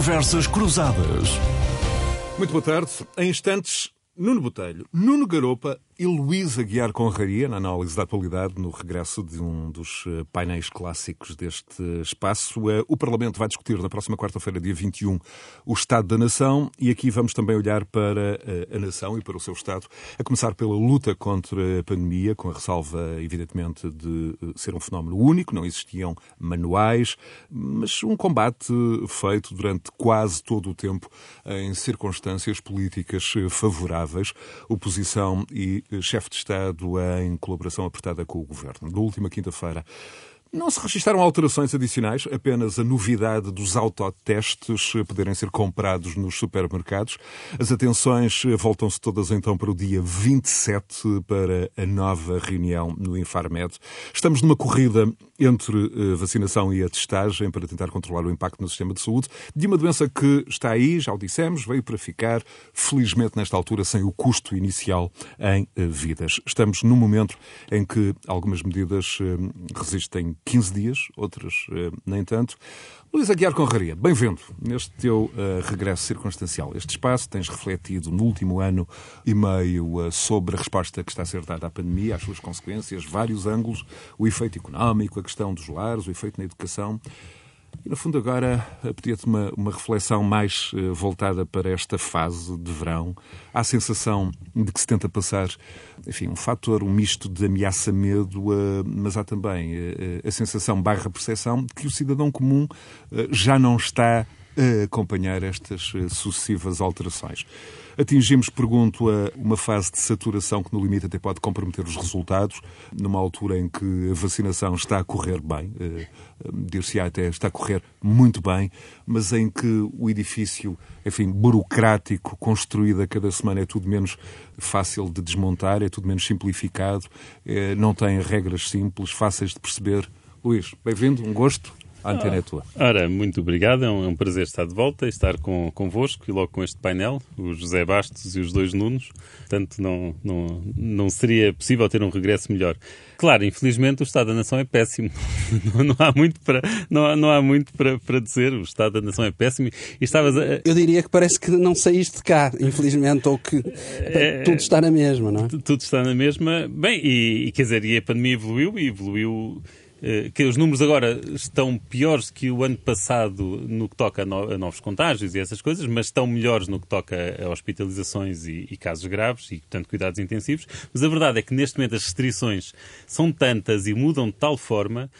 Conversas Cruzadas. Muito boa tarde. Em instantes, Nuno Botelho, Nuno Garopa e Luís Aguiar Conraria, na análise da atualidade, no regresso de um dos eh, painéis clássicos deste espaço. Eh, o Parlamento vai discutir na próxima quarta-feira, dia 21, o Estado da Nação. E aqui vamos também olhar para eh, a nação e para o seu Estado, a começar pela luta contra a pandemia, com a ressalva, evidentemente, de ser um fenómeno único, não existiam manuais, mas um combate feito durante quase todo o tempo em circunstâncias políticas favoráveis, oposição e chefe de Estado em colaboração apertada com o Governo. Na última quinta-feira, não se registaram alterações adicionais, apenas a novidade dos autotestes poderem ser comprados nos supermercados. As atenções voltam-se todas então para o dia 27, para a nova reunião no Infarmed. Estamos numa corrida entre eh, vacinação e a testagem para tentar controlar o impacto no sistema de saúde de uma doença que está aí, já o dissemos, veio para ficar, felizmente nesta altura, sem o custo inicial em eh, vidas. Estamos num momento em que algumas medidas eh, resistem 15 dias, outras eh, nem tanto. Luís Aguiar Conraria, bem-vindo neste teu uh, regresso circunstancial. Este espaço tens refletido no último ano e meio uh, sobre a resposta que está a ser dada à pandemia, as suas consequências, vários ângulos, o efeito económico, a questão dos lares, o efeito na educação. E, no fundo, agora pedia-te uma, uma reflexão mais uh, voltada para esta fase de verão. Há a sensação de que se tenta passar, enfim, um fator, um misto de ameaça-medo, uh, mas há também uh, a sensação barra percepção de que o cidadão comum já não está a acompanhar estas sucessivas alterações. Atingimos, pergunto, a uma fase de saturação que no limite até pode comprometer os resultados, numa altura em que a vacinação está a correr bem, eh, dir-se-á até está a correr muito bem, mas em que o edifício, enfim, burocrático, construído a cada semana é tudo menos fácil de desmontar, é tudo menos simplificado, não tem regras simples, fáceis de perceber. Luís, bem-vindo, um gosto. A antena é tua. Ora, muito obrigado. É um, é um prazer estar de volta e estar com, convosco e logo com este painel, o José Bastos e os dois Nunos. Portanto, não, não, não seria possível ter um regresso melhor. Claro, infelizmente o Estado da Nação é péssimo. não, não há muito, para, não há, não há muito para, para dizer. O Estado da Nação é péssimo. E estavas a... Eu diria que parece que não saíste de cá, infelizmente, ou que é, tudo está na mesma, não é? Tudo está na mesma. Bem, e, e quer dizer, e a pandemia evoluiu e evoluiu que os números agora estão piores que o ano passado no que toca a, novos contágios e essas coisas, mas estão melhores no que toca a hospitalizações e, e, casos graves e, portanto, cuidados intensivos. Mas a verdade é que neste momento as restrições são tantas e mudam de tal forma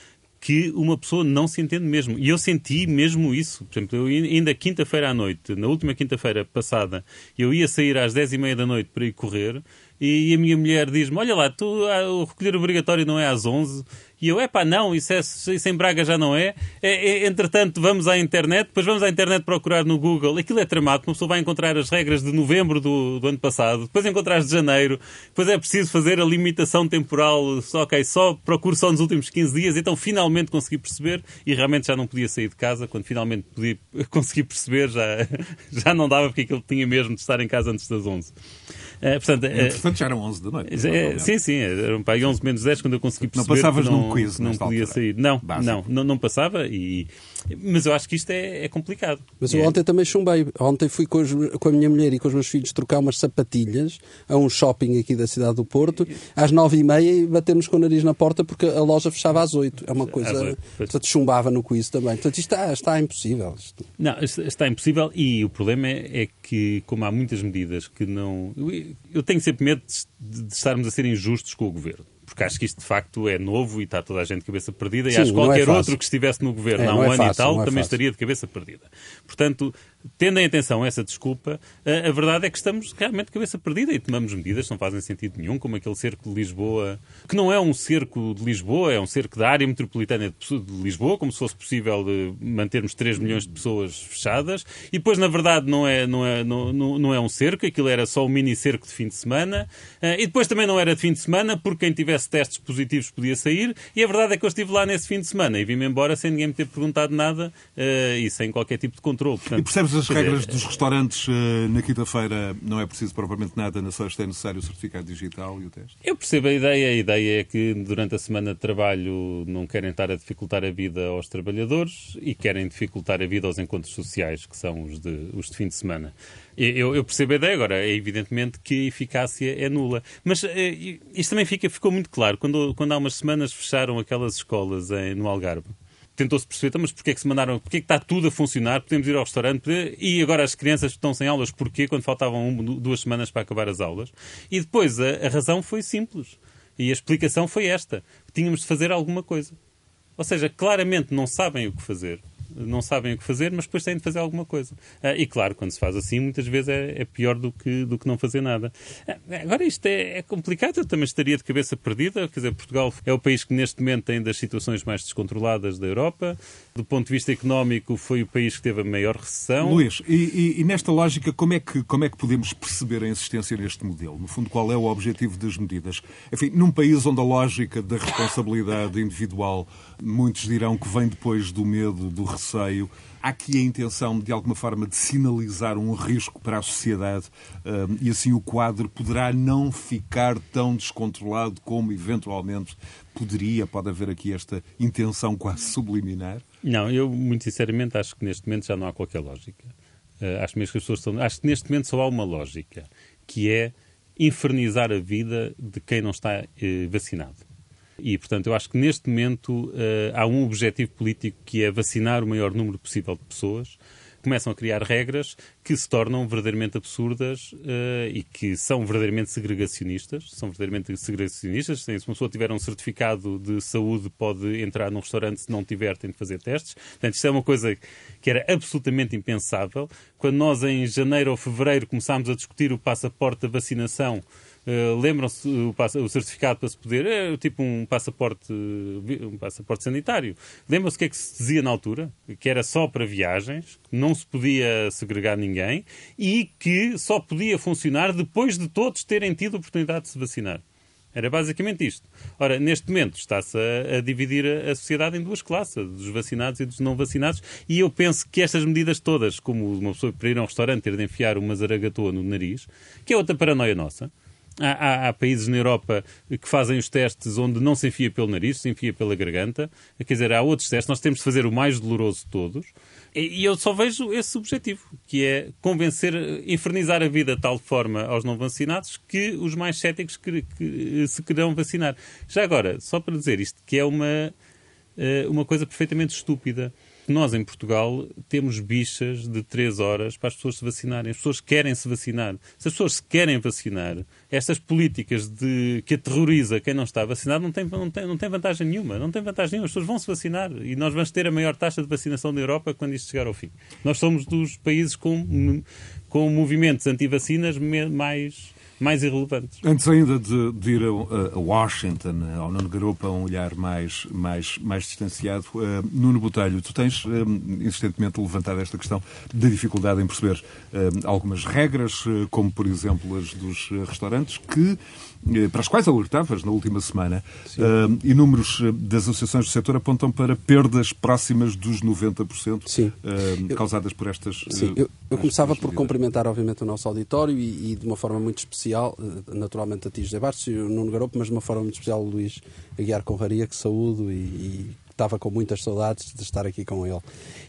que uma pessoa não se entende mesmo. E eu senti mesmo isso. Por exemplo, eu ainda quinta-feira à noite, na última quinta-feira passada, eu ia sair às 10 e meia da noite para ir correr e a minha mulher diz-me, olha lá, tu, ah, o recolher obrigatório não é às 11 e eu, é pá, não, isso, é, isso em Braga já não é. É, é. Entretanto, vamos à internet, depois vamos à internet procurar no Google. Aquilo é tramado, uma pessoa vai encontrar as regras de novembro do, do ano passado, depois encontrar as de janeiro, depois é preciso fazer a limitação temporal, só, ok, só procuro só nos últimos 15 dias, então finalmente consegui perceber e realmente já não podia sair de casa. Quando finalmente podia, consegui perceber, já, já não dava porque aquilo tinha mesmo de estar em casa antes das 11. Uh, portanto, uh, já eram 11 da noite. Uh, sim, sim, eram para 11 menos 10 quando eu consegui perceber. Não passavas não, num quiz, não podia altura. sair. Não, não, não, não, passava e. Mas eu acho que isto é, é complicado. Mas eu é. ontem também chumbei. Ontem fui com, os, com, a minha mulher e com os meus filhos trocar umas sapatilhas a um shopping aqui da cidade do Porto às nove e meia e batemos com o nariz na porta porque a loja fechava às oito. É uma coisa. Portanto, chumbava no quiz também. Portanto, isto está, está impossível. Isto. Não, está impossível e o problema é, é que, como há muitas medidas que não. Eu, eu tenho sempre medo de, de estarmos a ser injustos com o governo porque acho que isto de facto é novo e está toda a gente de cabeça perdida. Sim, e acho que é qualquer é outro que estivesse no governo é, há um é ano fácil, e tal é também estaria de cabeça perdida. Portanto, tendo em atenção essa desculpa, a, verdade é que estamos realmente de cabeça perdida e tomamos medidas que não fazem sentido nenhum, como aquele cerco de Lisboa, que não é um cerco de Lisboa, é um cerco da área metropolitana de, Lisboa, como se fosse possível de mantermos 3 milhões de pessoas fechadas, e depois, na verdade, não é, não é, não, não é um cerco, aquilo era só um mini cerco de fim de semana, uh, e depois também não era de fim de semana, porque quem tivesse testes positivos podia sair, e a verdade é que eu estive lá nesse fim de semana e vim-me embora sem ninguém me ter perguntado nada uh, e sem qualquer tipo de controle. Portanto, e percebes as regras dos restaurantes uh, na quinta-feira, não é preciso propriamente nada, na sexta é necessário o certificado digital e o teste? Eu percebo a ideia, a ideia é que durante a semana de trabalho não querem estar a dificultar a vida aos trabalhadores e querem dificultar a vida aos encontros sociais, que são os de, os de fim de semana. Eu, eu, percebo a ideia, agora é evidentemente que a eficácia é nula. Mas eh, isto também fica, ficou muito claro quando, quando há umas semanas fecharam aquelas escolas em, no Algarve tentou-se perceber, então, mas porquê é que se mandaram, porquê é que está tudo a funcionar, podemos ir ao restaurante, e agora as crianças estão sem aulas, porquê? Quando faltavam duas semanas para acabar as aulas. E depois a, a, razão foi simples. E a explicação foi esta. Tínhamos de fazer alguma coisa. Ou seja, claramente não sabem o que fazer não sabem o que fazer, mas depois têm de fazer alguma coisa. Ah, e claro, quando se faz assim, muitas vezes é, é pior do que, do que não fazer nada. Ah, agora, isto é, é, complicado, eu também estaria de cabeça perdida. Quer dizer, Portugal é o país que neste momento tem das situações mais descontroladas da Europa. Do ponto de vista económico, foi o país que teve a maior recessão. Luís, e, e, e nesta lógica, como é, que, como é que podemos perceber a insistência neste modelo? No fundo, qual é o objetivo das medidas? Enfim, num país onde a lógica da responsabilidade individual, muitos dirão que vem depois do medo, do receio. Há aqui a intenção, de alguma forma, de sinalizar um risco para a sociedade um, e assim o quadro poderá não ficar tão descontrolado como eventualmente poderia. Pode haver aqui esta intenção quase subliminar? Não, eu muito sinceramente acho que neste momento já não há qualquer lógica. Uh, acho mesmo que as pessoas estão. Acho que neste momento só há uma lógica, que é infernizar a vida de quem não está uh, vacinado. E, portanto, eu acho que neste momento uh, há um objetivo político que é vacinar o maior número possível de pessoas. Começam a criar regras que se tornam verdadeiramente absurdas uh, e que são verdadeiramente segregacionistas. São verdadeiramente segregacionistas. Se uma pessoa tiver um certificado de saúde, pode entrar num restaurante. Se não tiver, tem de fazer testes. Portanto, isto é uma coisa que era absolutamente impensável. Quando nós, em janeiro ou fevereiro, começámos a discutir o passaporte da vacinação, Uh, Lembram-se o, o, certificado para se poder, é tipo um passaporte, um passaporte sanitário. Lembram-se o que é que se dizia na altura? Que era só para viagens, que não se podia segregar ninguém e que só podia funcionar depois de todos terem tido a oportunidade de se vacinar. Era basicamente isto. Ora, neste momento está-se a, a, dividir a, a, sociedade em duas classes, dos vacinados e dos não vacinados, e eu penso que estas medidas todas, como uma pessoa para ir a um restaurante ter de enfiar uma zaragatoa no nariz, que é outra paranoia nossa, Há, há, há, países na Europa que fazem os testes onde não se enfia pelo nariz, se enfia pela garganta. Quer dizer, há outros testes. Nós temos de fazer o mais doloroso de todos. E, e eu só vejo esse objetivo, que é convencer, infernizar a vida de tal forma aos não vacinados que os mais céticos que, que se querão vacinar. Já agora, só para dizer isto, que é uma, eh, uma coisa perfeitamente estúpida nós em Portugal temos bichas de 3 horas para as pessoas se vacinarem. As pessoas querem se vacinar. Se as pessoas se querem vacinar, estas políticas de, que aterroriza quem não está vacinado não tem, não, tem, não tem vantagem nenhuma. Não tem vantagem nenhuma. As pessoas vão se vacinar e nós vamos ter a maior taxa de vacinação da Europa quando isto chegar ao fim. Nós somos dos países com, com movimentos anti-vacinas mais mais irrelevantes. Antes ainda de, de ir a, a, Washington, ao Nuno Garopa, um olhar mais, mais, mais distanciado, uh, Nuno Botelho, tu tens uh, insistentemente levantado esta questão da dificuldade em perceber uh, algumas regras, como por exemplo as dos restaurantes, que eh, para as quais alertavas na última semana, uh, e números eh, das associações do setor apontam para perdas próximas dos 90% Sim. Uh, causadas por estas. Sim, eu, eu começava por cumprimentar, obviamente, o nosso auditório e, e, de uma forma muito especial, naturalmente a ti, José Bartos e o Nuno Garopo, mas de uma forma muito especial o Luís Aguiar Conraria, que saúdo e, e estava com muitas saudades de estar aqui com ele.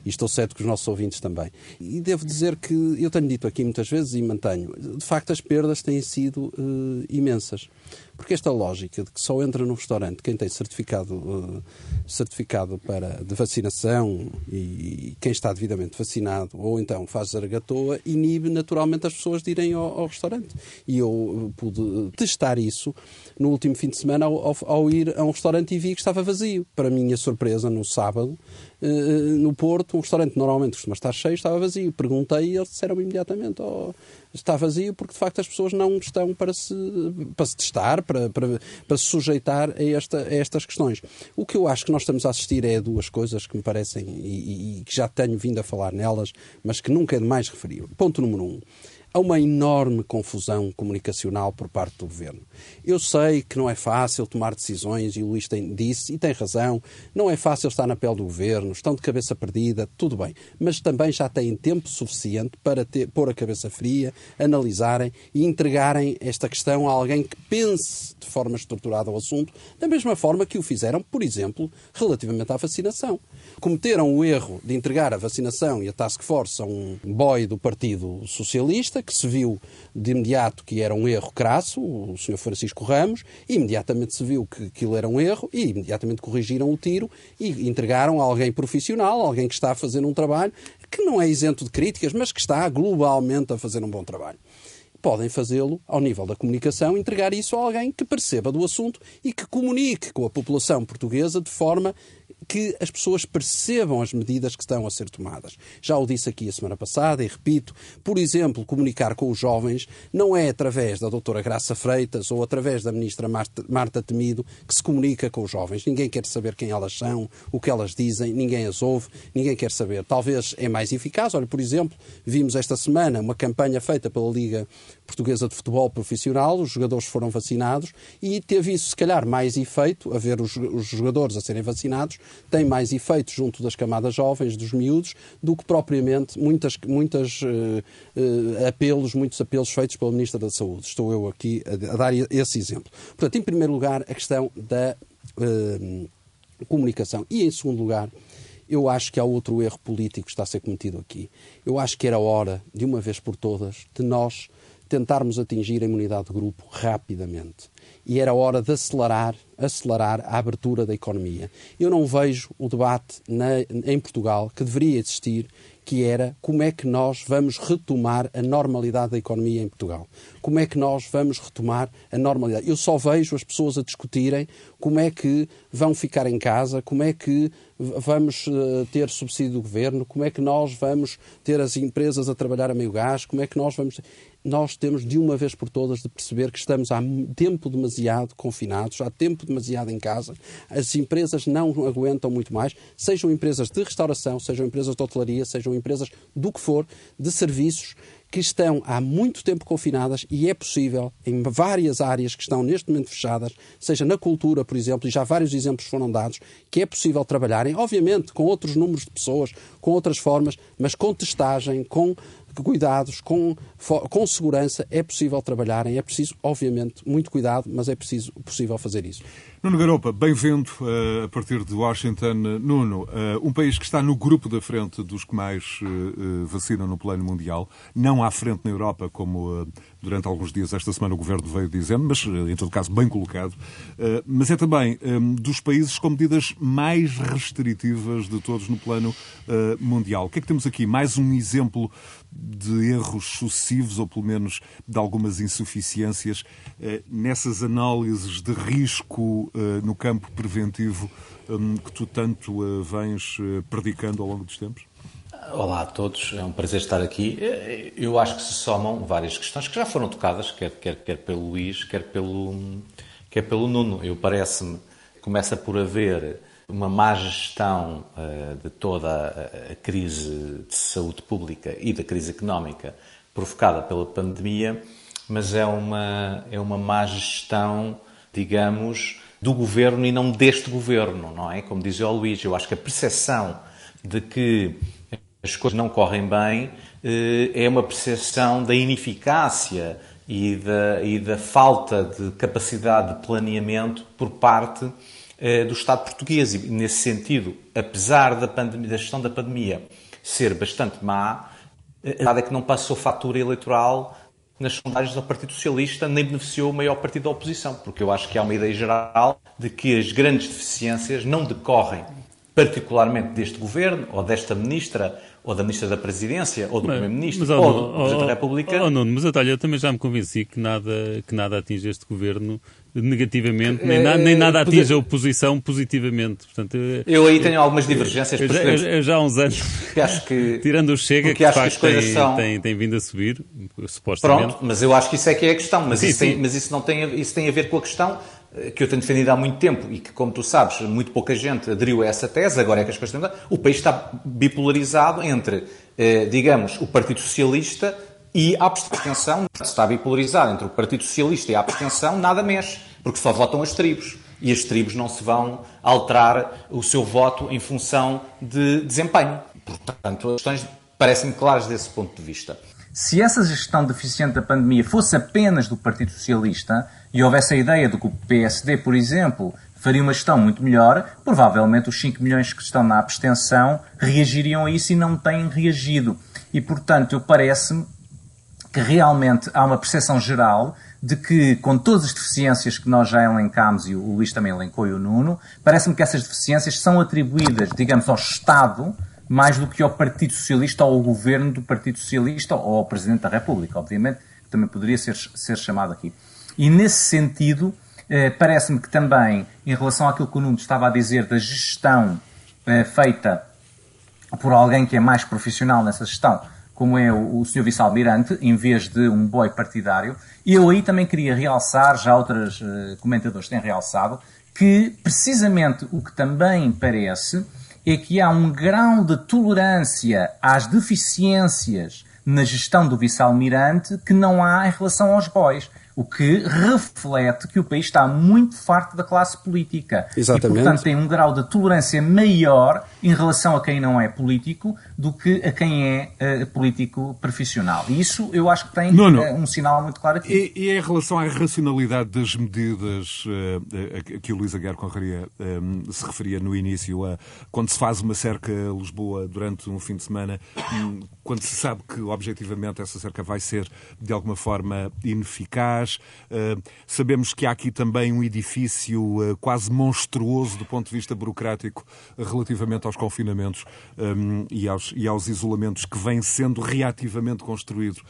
E estou certo que os nossos ouvintes também. E devo dizer que eu tenho dito aqui muitas vezes e mantenho, de facto as perdas têm sido uh, imensas. Porque esta lógica de que só entra no restaurante quem tem certificado, uh, certificado para, de vacinação e quem está devidamente vacinado, ou então faz zaragatoa, inibe naturalmente as pessoas de irem ao, ao restaurante. E eu pude testar isso no último fim de semana ao, ao, ao, ir a um restaurante e vi que estava vazio. Para minha surpresa, no sábado, uh, no Porto, um restaurante normalmente costuma estar cheio, estava vazio. Perguntei e eles disseram imediatamente: oh, está vazio porque de facto as pessoas não estão para se, para se testar, para, para, para se sujeitar a, esta, a estas questões. O que eu acho que nós estamos a assistir é duas coisas que me parecem e, e, e que já tenho vindo a falar nelas, mas que nunca é demais referir. Ponto número um há uma enorme confusão comunicacional por parte do governo. Eu sei que não é fácil tomar decisões, e o Luís tem, disse, e tem razão, não é fácil estar na pele do governo, estão de cabeça perdida, tudo bem, mas também já têm tempo suficiente para ter, pôr a cabeça fria, analisarem e entregarem esta questão a alguém que pense de forma estruturada o assunto, da mesma forma que o fizeram, por exemplo, relativamente à vacinação. Cometeram o erro de entregar a vacinação e a task force a um boy do Partido Socialista, que se viu de imediato que era um erro crasso, o Sr. Francisco Ramos, e imediatamente se viu que aquilo era um erro e imediatamente corrigiram o tiro e entregaram a alguém profissional, alguém que está a fazer um trabalho que não é isento de críticas, mas que está globalmente a fazer um bom trabalho podem fazê-lo ao nível da comunicação, entregar isso a alguém que perceba do assunto e que comunique com a população portuguesa de forma que as pessoas percebam as medidas que estão a ser tomadas. Já o disse aqui a semana passada e repito, por exemplo, comunicar com os jovens não é através da doutora Graça Freitas ou através da ministra Marta Temido que se comunica com os jovens. Ninguém quer saber quem elas são, o que elas dizem, ninguém as ouve, ninguém quer saber. Talvez é mais eficaz. Olha, por exemplo, vimos esta semana uma campanha feita pela Liga Portuguesa de Futebol Profissional, os jogadores foram vacinados e teve isso, se calhar, mais efeito, a ver os, os jogadores a serem vacinados, tem mais efeito junto das camadas jovens, dos miúdos, do que propriamente muitas, muitas uh, uh, apelos, muitos apelos feitos pela Ministra da Saúde. Estou eu aqui a, a, dar esse exemplo. Portanto, em primeiro lugar, a questão da uh, comunicação. E, em segundo lugar, eu acho que há outro erro político que está a ser cometido aqui. Eu acho que era hora, de uma vez por todas, de nós tentarmos atingir a imunidade de grupo rapidamente. E era hora de acelerar, acelerar a abertura da economia. Eu não vejo o debate na, em Portugal que deveria existir que era como é que nós vamos retomar a normalidade da economia em Portugal. Como é que nós vamos retomar a normalidade. Eu só vejo as pessoas a discutirem como é que vão ficar em casa, como é que vamos uh, ter subsídio do governo, como é que nós vamos ter as empresas a trabalhar a meio gás, como é que nós vamos. Nós temos de uma vez por todas de perceber que estamos há tempo demasiado confinados, há tempo demasiado em casa, as empresas não aguentam muito mais, sejam empresas de restauração, sejam empresas de hotelaria, sejam empresas do que for, de serviços que estão há muito tempo confinadas e é possível, em várias áreas que estão neste momento fechadas, seja na cultura, por exemplo, e já vários exemplos foram dados, que é possível trabalharem, obviamente, com outros números de pessoas, com outras formas, mas com testagem, com cuidados, com, com segurança, é possível trabalharem. É preciso, obviamente, muito cuidado, mas é preciso, possível fazer isso. Nuno Garopa, bem-vindo uh, a partir de Washington. Nuno, uh, um país que está no grupo da frente dos que mais uh, vacinam no plano mundial, não à frente na Europa, como durante alguns dias esta semana o Governo veio dizendo, mas em todo caso bem colocado, mas é também um, dos países com medidas mais restritivas de todos no plano mundial. O que é que temos aqui? Mais um exemplo de erros sucessivos, ou pelo menos de algumas insuficiências, nessas análises de risco no campo preventivo hum, que tu tanto eh, vens eh, predicando ao longo dos tempos? Olá a todos, é um prazer estar aqui. Eu acho que se somam várias questões que já foram tocadas, quer, quer, quer pelo Luís, quer pelo, quer pelo Nuno. Eu parece-me começa por haver uma má gestão uh, de toda a crise de saúde pública e da crise económica provocada pela pandemia, mas é uma, é uma má gestão, digamos, do governo e não deste governo, não é? Como dizia o Luís, eu acho que a percepção de que as coisas não correm bem eh, é uma percepção da ineficácia e da, e da falta de capacidade de planeamento por parte eh, do Estado português. E, nesse sentido, apesar da, pandemia, da gestão da pandemia ser bastante má, eh, a verdade é que não passou fatura eleitoral nas sondagens do Partido Socialista nem beneficiou o maior partido da oposição, porque eu acho que há uma ideia geral de que as grandes deficiências não decorrem particularmente deste governo, ou desta ministra, ou da ministra da Presidência, ou do Primeiro-Ministro, ou do Presidente da República. Oh, Nuno, mas olha, eu também já me convenci que nada, que nada atinge este governo negativamente, nem, na, nem nada atinge a oposição positivamente. Portanto, eu, eu aí tenho algumas divergências. Eu, já, eu já há uns anos, que acho que, tirando o Chega, que, de facto tem, são... tem, tem, vindo a subir, supostamente. Pronto, mas eu acho que isso é que é a questão. Mas, sim, isso, sim. Tem, mas isso, não tem, isso tem a ver com a questão eh, que eu tenho defendido há muito tempo e que, como tu sabes, muito pouca gente aderiu a essa tese, agora é que as coisas estão... O país está bipolarizado entre, eh, digamos, o Partido Socialista E a abstenção, está bipolarizado entre o Partido Socialista e a abstenção, nada mexe, porque só votam as tribos. E as tribos não se vão alterar o seu voto em função de desempenho. Portanto, as questões parecem-me claras desse ponto de vista. Se essa gestão deficiente da pandemia fosse apenas do Partido Socialista e houvesse a ideia de que o PSD, por exemplo, faria uma gestão muito melhor, provavelmente os 5 milhões que estão na abstenção reagiriam a isso e não têm reagido. E, portanto, eu parece-me que realmente há uma percepção geral de que, com todas as deficiências que nós já elencámos, e o Luís também elencou e o Nuno, parece-me que essas deficiências são atribuídas, digamos, ao Estado mais do que ao Partido Socialista ou ao governo do Partido Socialista ou ao Presidente da República, obviamente, que também poderia ser, ser chamado aqui. E nesse sentido, eh, parece-me que também, em relação àquilo que o Nuno estava a dizer da gestão eh, feita por alguém que é mais profissional nessa gestão, como é o, o Sr. Vice-Almirante, em vez de um boi partidário, eu aí também queria realçar, já outros eh, comentadores têm realçado, que precisamente o que também parece é que há um grau de tolerância às deficiências na gestão do vice-almirante que não há em relação aos bois. O que reflete que o país está muito farto da classe política. Exatamente. E, portanto, tem um grau de tolerância maior em relação a quem não é político do que a quem é uh, político profissional. E isso eu acho que tem uh, um sinal muito claro aqui. E, e, em relação à racionalidade das medidas uh, a que o Luís Aguiar Conraria se referia no início, a, quando se faz uma cerca a Lisboa durante um fim de semana, um, quando se sabe que objetivamente essa cerca vai ser de alguma forma ineficaz. Uh, sabemos que há aqui também um edifício uh, quase monstruoso do ponto de vista burocrático relativamente aos confinamentos um, e, aos, e, aos, isolamentos que vem sendo reativamente construído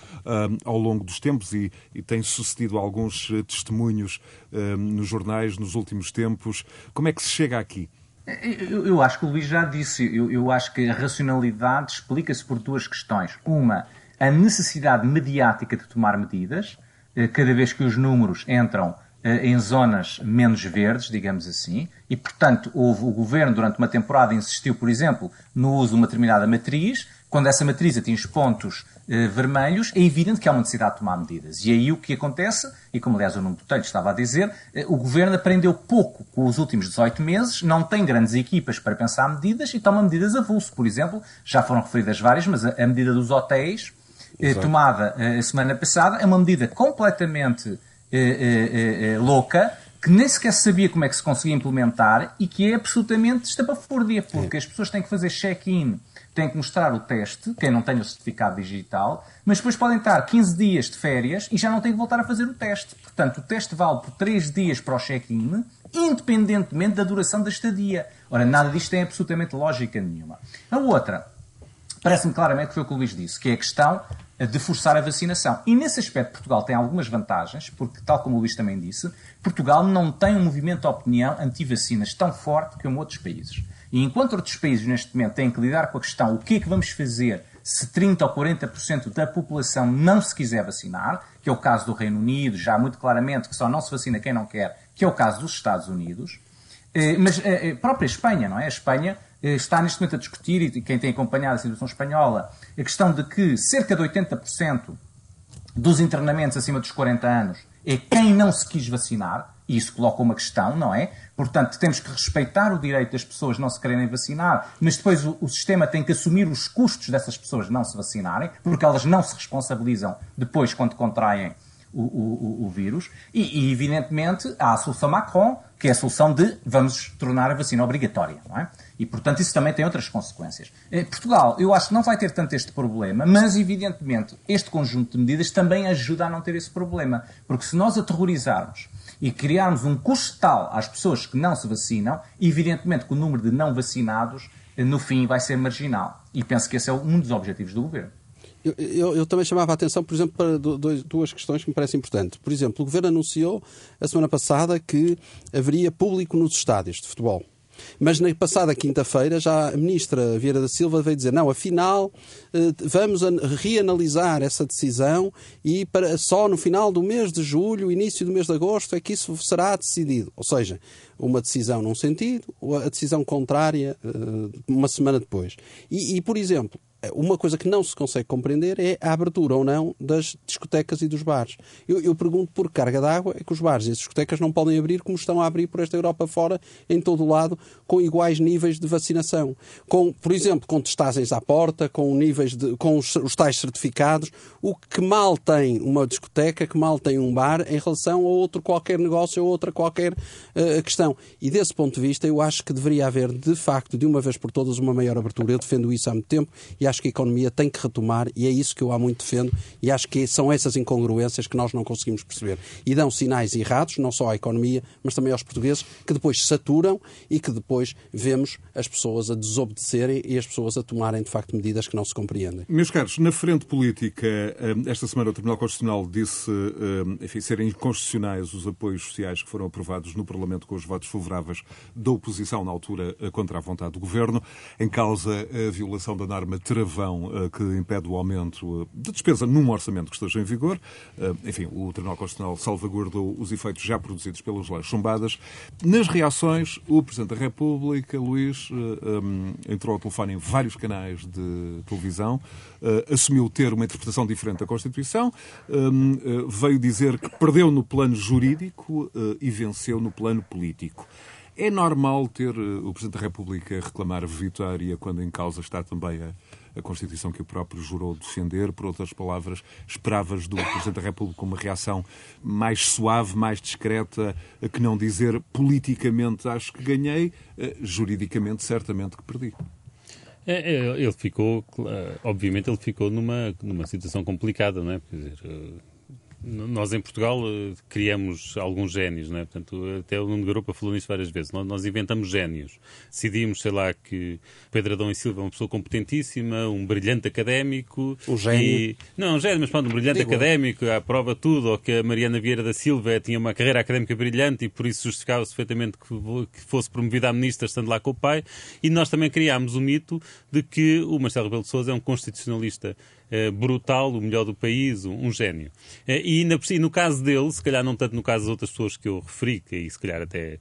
ao longo dos tempos e, e tem sucedido alguns testemunhos nos jornais nos últimos tempos. Como é que se chega aqui? Eu, acho que o Luís já disse. Eu, eu acho que a racionalidade explica-se por duas questões. Uma, a necessidade mediática de tomar medidas, eh, cada vez que os números entram eh, em zonas menos verdes, digamos assim, e, portanto, houve, o governo, durante uma temporada, insistiu, por exemplo, no uso de uma determinada matriz. Quando essa matriz atinge pontos eh, vermelhos, é evidente que há uma necessidade de tomar medidas. E aí o que acontece, e como aliás o Nuno Botelho estava a dizer, eh, o Governo aprendeu pouco com os últimos 18 meses, não tem grandes equipas para pensar medidas e toma medidas avulso. Por exemplo, já foram referidas várias, mas a, a medida dos hotéis, eh, tomada eh, a semana passada, é uma medida completamente eh, louca, que nem sequer sabia como é que se conseguia implementar e que é absolutamente estapafúrdia, porque é. as pessoas têm que fazer check-in têm que mostrar o teste, quem não tem o certificado digital, mas depois podem estar 15 dias de férias e já não têm que voltar a fazer o teste. Portanto, o teste vale por 3 dias para o check-in, independentemente da duração da estadia. Ora, nada disto tem absolutamente lógica nenhuma. A outra, parece-me claramente que foi o que o Luís disse, que é a questão de forçar a vacinação. E nesse aspecto Portugal tem algumas vantagens, porque, tal como o Luís também disse, Portugal não tem um movimento de opinião anti-vacinas tão forte como outros países. E enquanto outros países neste momento têm que lidar com a questão o que é que vamos fazer se 30% ou 40% da população não se quiser vacinar, que é o caso do Reino Unido, já muito claramente que só não se vacina quem não quer, que é o caso dos Estados Unidos, eh, mas a eh, eh, própria Espanha, não é? A Espanha está neste momento a discutir, e quem tem acompanhado a situação espanhola, a questão de que cerca de 80% dos internamentos acima dos 40 anos é quem não se quis vacinar, e isso coloca uma questão, não é? Portanto, temos que respeitar o direito das pessoas não se quererem vacinar, mas depois o, o, sistema tem que assumir os custos dessas pessoas não se vacinarem, porque elas não se responsabilizam depois quando contraem o, o, o vírus. E, e, evidentemente, há a solução Macron, que é a solução de vamos tornar a vacina obrigatória, não é? E, portanto, isso também tem outras consequências. Eh, Portugal, eu acho que não vai ter tanto este problema, mas, evidentemente, este conjunto de medidas também ajuda a não ter esse problema. Porque se nós aterrorizarmos e criarmos um custo tal às pessoas que não se vacinam, evidentemente que o número de não vacinados eh, no fim vai ser marginal. E penso que esse é um dos objetivos do governo. Eu, eu, eu, também chamava a atenção, por exemplo, para dois, duas questões que me parecem importantes. Por exemplo, o Governo anunciou a semana passada que haveria público nos estádios de futebol. Mas na passada quinta-feira já a ministra Vieira da Silva veio dizer não, afinal eh, vamos reanalisar essa decisão e para, só no final do mês de julho, início do mês de agosto é que isso será decidido. Ou seja, uma decisão num sentido, a decisão contrária eh, uma semana depois. E, e por exemplo, uma coisa que não se consegue compreender é a abertura ou não das discotecas e dos bares. Eu, eu pergunto por carga d'água é que os bares e as discotecas não podem abrir como estão a abrir por esta Europa fora, em todo o lado, com iguais níveis de vacinação. Com, por exemplo, com testagens à porta, com níveis de, com os, os tais certificados, o que mal tem uma discoteca, que mal tem um bar em relação a outro qualquer negócio ou outra qualquer uh, questão. E desse ponto de vista, eu acho que deveria haver, de facto, de uma vez por todas, uma maior abertura. Eu defendo isso há muito tempo e acho que a economia tem que retomar e é isso que eu há muito defendo e acho que são essas incongruências que nós não conseguimos perceber. E dão sinais errados, não só à economia, mas também aos portugueses, que depois saturam e que depois vemos as pessoas a desobedecerem e as pessoas a tomarem, de facto, medidas que não se compreendem. Meus caros, na frente política, eh, esta semana o Tribunal Constitucional disse eh, enfim, serem inconstitucionais os apoios sociais que foram aprovados no Parlamento com os votos favoráveis da oposição, na altura, eh, contra a vontade do Governo. Em causa a violação da norma travão que impede o aumento de despesa num orçamento que esteja em vigor. Enfim, o Tribunal Constitucional salvaguardou os efeitos já produzidos pelas leis chumbadas. Nas reações, o Presidente da República, Luís, entrou ao telefone em vários canais de televisão, assumiu ter uma interpretação diferente da Constituição, veio dizer que perdeu no plano jurídico e venceu no plano político. É normal ter o Presidente da República reclamar vitória quando em causa está também a a Constituição que o próprio jurou defender. Por outras palavras, esperavas do Presidente da República uma reação mais suave, mais discreta, que não dizer politicamente acho que ganhei, eh, juridicamente certamente que perdi. É, é, ele ficou, obviamente, ele ficou numa, numa situação complicada, não é? Quer dizer, nós em Portugal eh, criamos alguns génios, não é? Portanto, até o Nuno Garopa falou nisso várias vezes. Nós, nós, inventamos génios. Decidimos, sei lá, que Pedro Adão e Silva é uma pessoa competentíssima, um brilhante académico. Um gênio. E, não, um gênio, mas pronto, um brilhante Digo. académico, à prova tudo, ou que a Mariana Vieira da Silva tinha uma carreira académica brilhante e por isso justificava-se perfeitamente que, que fosse promovida a ministra estando lá com o pai. E nós também criámos o mito de que o Marcelo Rebelo de Sousa é um constitucionalista brutal, o melhor do país, um, gênio. Eh, e, no caso dele, se calhar não tanto no caso das outras pessoas que eu referi, que aí se calhar até,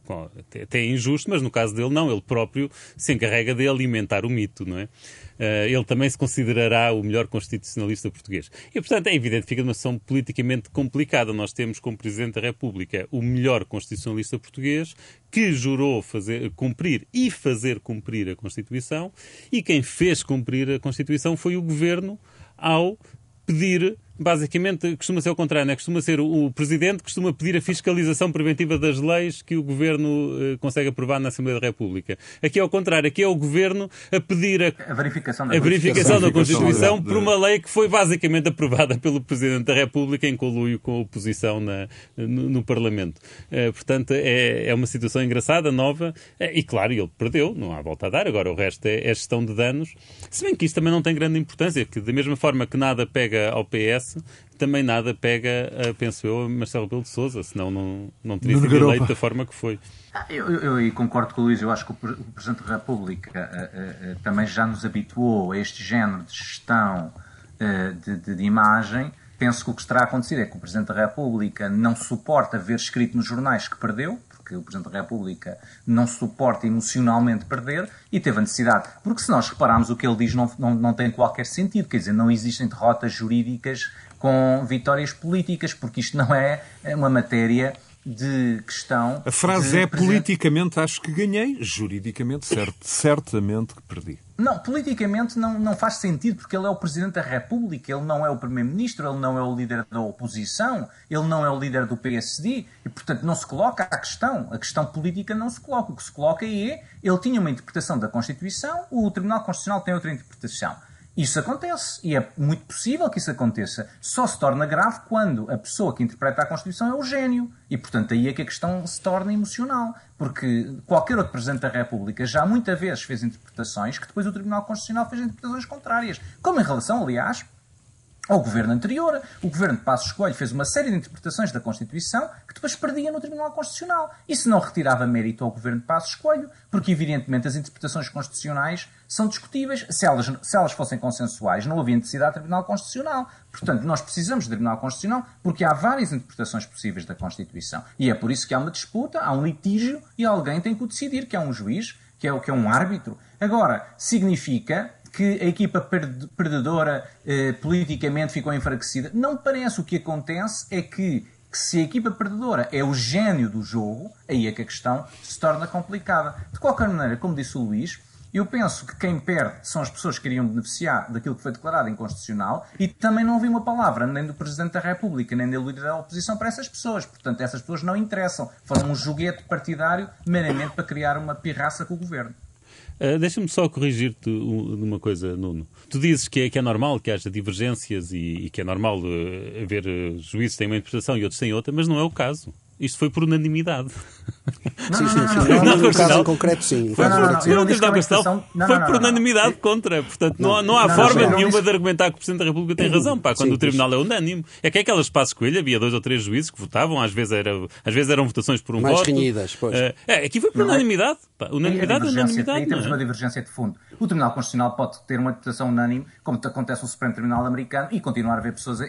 até, é injusto, mas no caso dele não, ele próprio se encarrega de alimentar o mito, não é? Uh, ele também se considerará o melhor constitucionalista português. E, portanto, é evidente que fica uma situação politicamente complicada. Nós temos como Presidente da República o melhor constitucionalista português que jurou fazer, cumprir e fazer cumprir a Constituição e quem fez cumprir a Constituição foi o Governo ao pedir basicamente costuma ser o contrário, né? costuma ser o, Presidente que costuma pedir a fiscalização preventiva das leis que o Governo eh, consegue aprovar na Assembleia da República. Aqui é o contrário, aqui é o Governo a pedir a, a verificação, da, a verificação da Constituição por uma lei que foi basicamente aprovada pelo Presidente da República em conluio com a oposição na, no, no, Parlamento. Eh, portanto, é, é uma situação engraçada, nova, eh, e claro, ele perdeu, não há volta a dar, agora o resto é, é gestão de danos, se bem que isto também não tem grande importância, que da mesma forma que nada pega ao PS, também nada pega, a, penso eu, a Marcelo Rebelo de Sousa, senão não, não teria sido eleito da forma que foi. Eu, eu, eu, concordo com o Luís, eu acho que o, Presidente da República uh, uh, também já nos habituou a este género de gestão uh, de, de, de, imagem. Penso que o que estará a acontecer é que o Presidente da República não suporta ver escrito nos jornais que perdeu, porque o Presidente da República não suporta emocionalmente perder e teve a necessidade. Porque se nós repararmos o que ele diz não, não, não tem qualquer sentido, quer dizer, não existem derrotas jurídicas com vitórias políticas, porque isto não é uma matéria de questão. A frase é politicamente acho que ganhei, juridicamente certo, certamente que perdi. Não, politicamente não, não faz sentido, porque ele é o Presidente da República, ele não é o Primeiro-Ministro, ele não é o líder da oposição, ele não é o líder do PSD, e portanto não se coloca a questão. A questão política não se coloca. O que se coloca é, ele tinha uma interpretação da Constituição, o Tribunal Constitucional tem outra interpretação. Isso acontece e é muito possível que isso aconteça. Só se torna grave quando a pessoa que interpreta a Constituição é o gênio. E, portanto, aí é que a questão se torna emocional. Porque qualquer outro Presidente da República já muitas vezes fez interpretações que depois o Tribunal Constitucional fez interpretações contrárias. Como em relação, aliás, ao governo anterior. O governo de Passos Coelho fez uma série de interpretações da Constituição que depois perdia no Tribunal Constitucional. Isso não retirava mérito ao governo de Passos Coelho, porque, evidentemente, as interpretações constitucionais são discutíveis. Se elas, se elas fossem consensuais, não havia necessidade de Tribunal Constitucional. Portanto, nós precisamos de Tribunal Constitucional porque há várias interpretações possíveis da Constituição. E é por isso que há uma disputa, há um litígio e alguém tem que o decidir, que é um juiz, que é, que é um árbitro. Agora, significa que a equipa perdedora eh, politicamente ficou enfraquecida. Não parece. O que acontece é que, que, se a equipa perdedora é o gênio do jogo, aí é que a questão se torna complicada. De qualquer maneira, como disse o Luís, eu penso que quem perde são as pessoas que iriam beneficiar daquilo que foi declarado inconstitucional e também não ouvi uma palavra nem do Presidente da República nem do líder da oposição para essas pessoas. Portanto, essas pessoas não interessam. Foram um joguete partidário meramente para criar uma pirraça com o governo. Uh, Deixa-me só corrigir-te numa coisa, Nuno. Tu dizes que é, que é normal que haja divergências e, e que é normal uh, haver uh, juízes que têm uma interpretação e outros têm outra, mas não é o caso. Isto foi por unanimidade. Sim, sim, sim. No, no caso em concreto, sim. Foi, não, não, não, não, questão, foi por unanimidade contra. Portanto, não, não há forma nenhuma de argumentar que o Presidente da República tem razão, pá, quando sim, o Tribunal é unânime. É que é aquelas passos coelho, havia dois ou três juízes que votavam, às vezes, era, às vezes eram votações por um Mais voto. Mais renhidas, pois. É, aqui foi por unanimidade. Pá. Unanimidade, unanimidade. Aí temos uma divergência de fundo. O Tribunal Constitucional pode ter uma interpretação unânime, como acontece no Supremo Tribunal Americano, e continuar a haver pessoas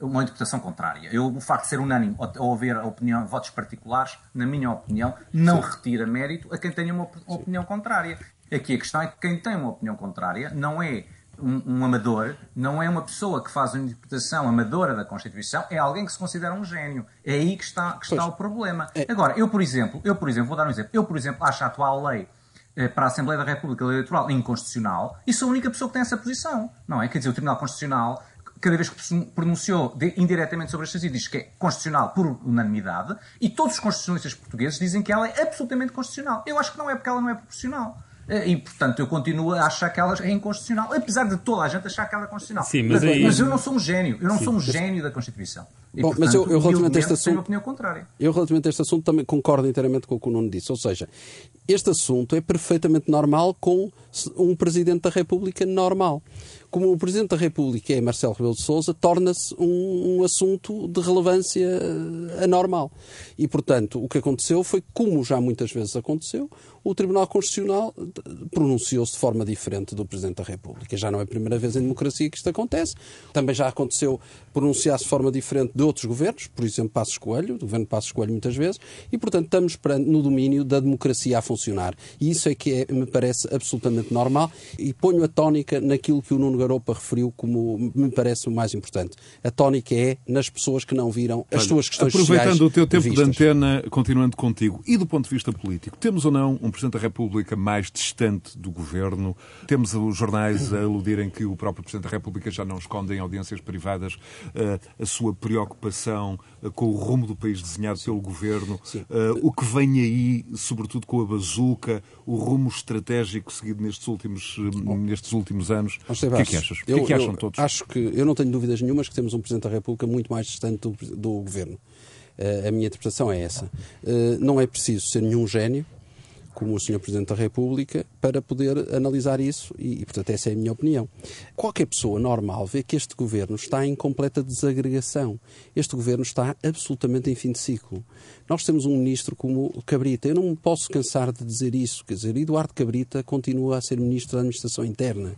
uma interpretação contrária. Eu, o facto de ser unânime ou haver opinião, votos particulares, na minha opinião, não Sim. retira mérito a quem tenha uma opinião Sim. contrária. Aqui a questão é que quem tem uma opinião contrária não é um, um, amador, não é uma pessoa que faz uma interpretação amadora da Constituição, é alguém que se considera um gênio. É aí que está, que está o problema. É. Agora, eu por exemplo, eu por exemplo, vou dar um exemplo, eu por exemplo acho a atual lei eh, para a Assembleia da República Eleitoral inconstitucional e sou a única pessoa que tem essa posição. Não é? Quer dizer, o Tribunal Constitucional cada vez que se pronunciou de, indiretamente sobre esta diz que é constitucional por unanimidade e todos os constitucionalistas portugueses dizem que ela é absolutamente constitucional. Eu acho que não é porque ela não é proporcional. Eh, e, portanto, eu continuo a achar que ela é inconstitucional, apesar de toda a gente achar que ela é constitucional. Sim, mas, mas, aí... mas eu não sou um gênio, eu não Sim, sou um gênio da Constituição. E, Bom, portanto, mas eu, eu relativamente a este assunto. opinião contrária. Eu, relativamente a este assunto, também concordo inteiramente com o que o Nuno disse. Ou seja, este assunto é perfeitamente normal com um Presidente da República normal como o Presidente da República é Marcelo Rebelo de Sousa, torna-se um, um, assunto de relevância eh, anormal. E, portanto, o que aconteceu foi, como já muitas vezes aconteceu, o Tribunal Constitucional pronunciou-se de forma diferente do Presidente da República. Já não é a primeira vez em democracia que isto acontece. Também já aconteceu pronunciar-se de forma diferente de outros governos, por exemplo, Passos Coelho, do governo Passos Coelho muitas vezes, e, portanto, estamos no domínio da democracia a funcionar. E isso é que é, me parece absolutamente normal e ponho a tónica naquilo que o Nuno Garopa referiu como me parece o mais importante. A tónica é nas pessoas que não viram as Olha, suas questões aproveitando sociais o teu tempo vistas. de antena, continuando contigo, e do ponto de vista político, temos ou não um Presidente da República mais distante do Governo. Temos os jornais a aludirem que o próprio Presidente da República já não esconde em audiências privadas uh, a sua preocupação uh, com o rumo do país desenhado pelo Governo. Uh, o que vem aí, sobretudo com a o rumo estratégico seguido nestes últimos, nestes últimos anos. O que é que achas? Eu, o que é que acham todos? Acho que, eu não tenho dúvidas nenhumas que temos um Presidente da República muito mais distante do, do Governo. a minha interpretação é essa. não é preciso ser nenhum gênio como o Sr. Presidente da República para poder analisar isso e, e, portanto, essa é a minha opinião. Qualquer pessoa normal vê que este governo está em completa desagregação. Este governo está absolutamente em fim de ciclo. Nós temos um ministro como Cabrita. Eu não me posso cansar de dizer isso. Quer dizer, Eduardo Cabrita continua a ser ministro da Administração Interna.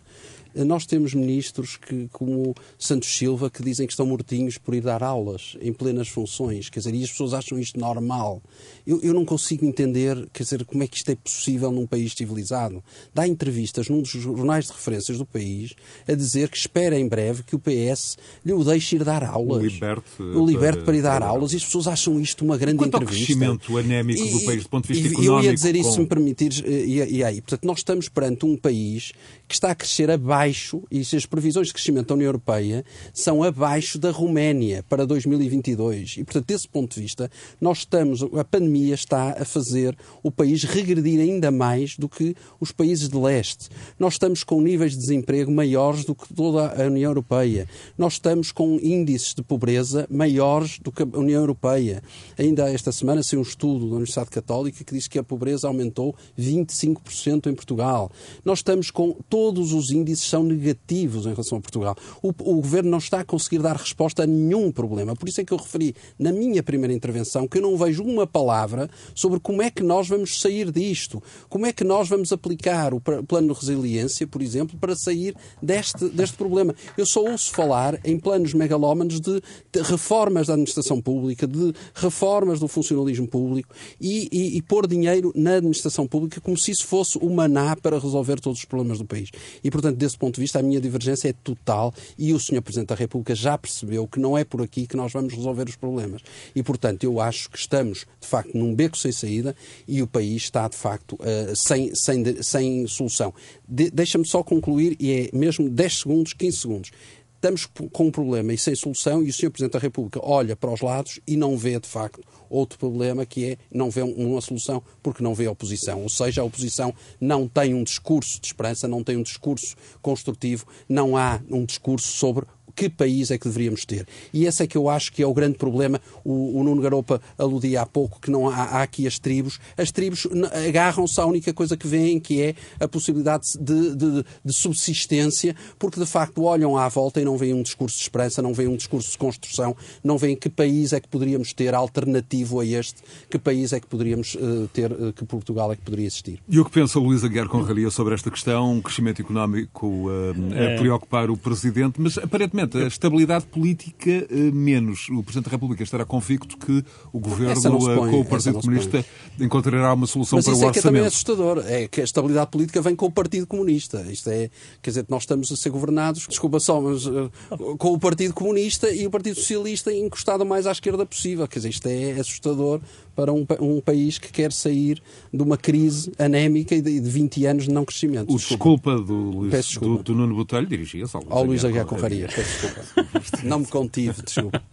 Nós temos ministros que, como Santos Silva que dizem que estão mortinhos por ir dar aulas em plenas funções, quer dizer, e as pessoas acham isto normal. Eu, eu não consigo entender, quer dizer, como é que isto é possível num país civilizado. Dá entrevistas num dos jornais de referências do país a dizer que espera em breve que o PS lhe o deixe ir dar aulas. O liberte, o liberte para, para ir dar para... aulas e as pessoas acham isto uma grande Quanto entrevista. Ao crescimento anémico e, do país do ponto de vista e, económico. Eu ia dizer isso, com... se me permitires, e, e aí. Portanto, nós estamos perante um país que está a crescer abaixo, e se as previsões de crescimento da União Europeia são abaixo da Roménia para 2022. E, portanto, desse ponto de vista, nós estamos, a pandemia está a fazer o país regredir ainda mais do que os países de leste. Nós estamos com níveis de desemprego maiores do que toda a União Europeia. Nós estamos com índices de pobreza maiores do que a União Europeia. Ainda esta semana saiu um estudo da Universidade Católica que diz que a pobreza aumentou 25% em Portugal. Nós estamos com todos os índices são negativos em relação a Portugal. O, o governo não está a conseguir dar resposta a nenhum problema. Por isso é que eu referi na minha primeira intervenção que eu não vejo uma palavra sobre como é que nós vamos sair disto, como é que nós vamos aplicar o plano de resiliência, por exemplo, para sair deste, deste problema. Eu só ouço falar em planos megalómanos de, de reformas da administração pública, de reformas do funcionalismo público e, e, e pôr dinheiro na administração pública como se isso fosse o maná para resolver todos os problemas do país. E, portanto, desse ponto de vista, a minha divergência é total e o Sr. Presidente da República já percebeu que não é por aqui que nós vamos resolver os problemas. E, portanto, eu acho que estamos, de facto, num beco sem saída e o país está, de facto, uh, sem, sem, sem solução. De, Deixa-me só concluir, e é mesmo 10 segundos, 15 segundos estamos com um problema e sem solução e o Sr. Presidente da República olha para os lados e não vê, de facto, outro problema que é não vê uma solução porque não vê oposição. Ou seja, a oposição não tem um discurso de esperança, não tem um discurso construtivo, não há um discurso sobre que país é que deveríamos ter. E esse é que eu acho que é o grande problema. O, o Nuno Garopa aludia há pouco que não há, há aqui as tribos. As tribos agarram-se à única coisa que veem, que é a possibilidade de, de, de, subsistência, porque de facto olham à volta e não veem um discurso de esperança, não veem um discurso de construção, não veem que país é que poderíamos ter alternativo a este, que país é que poderíamos uh, ter, uh, que Portugal é que poderia existir. E o que pensa Luísa Guerra Conraria sobre esta questão, um crescimento económico uh, a preocupar o Presidente, mas aparentemente a estabilidade política eh, menos. O Presidente da República estará convicto que o Governo põe, com o Partido Comunista encontrará uma solução mas para o orçamento. Mas isso é que é também assustador. É que a estabilidade política vem com o Partido Comunista. Isto é, quer dizer, nós estamos a ser governados, desculpa só, mas uh, com o Partido Comunista e o Partido Socialista encostado mais à esquerda possível. Quer dizer, isto é assustador para um, um país que quer sair de uma crise anémica e de, de 20 anos de não crescimento. O desculpa, desculpa do, Luís, desculpa. do, do Nuno Botelho dirigia-se ao Luís, ao Luís Aguiar Conraria. Peço desculpa. não me contive, desculpa.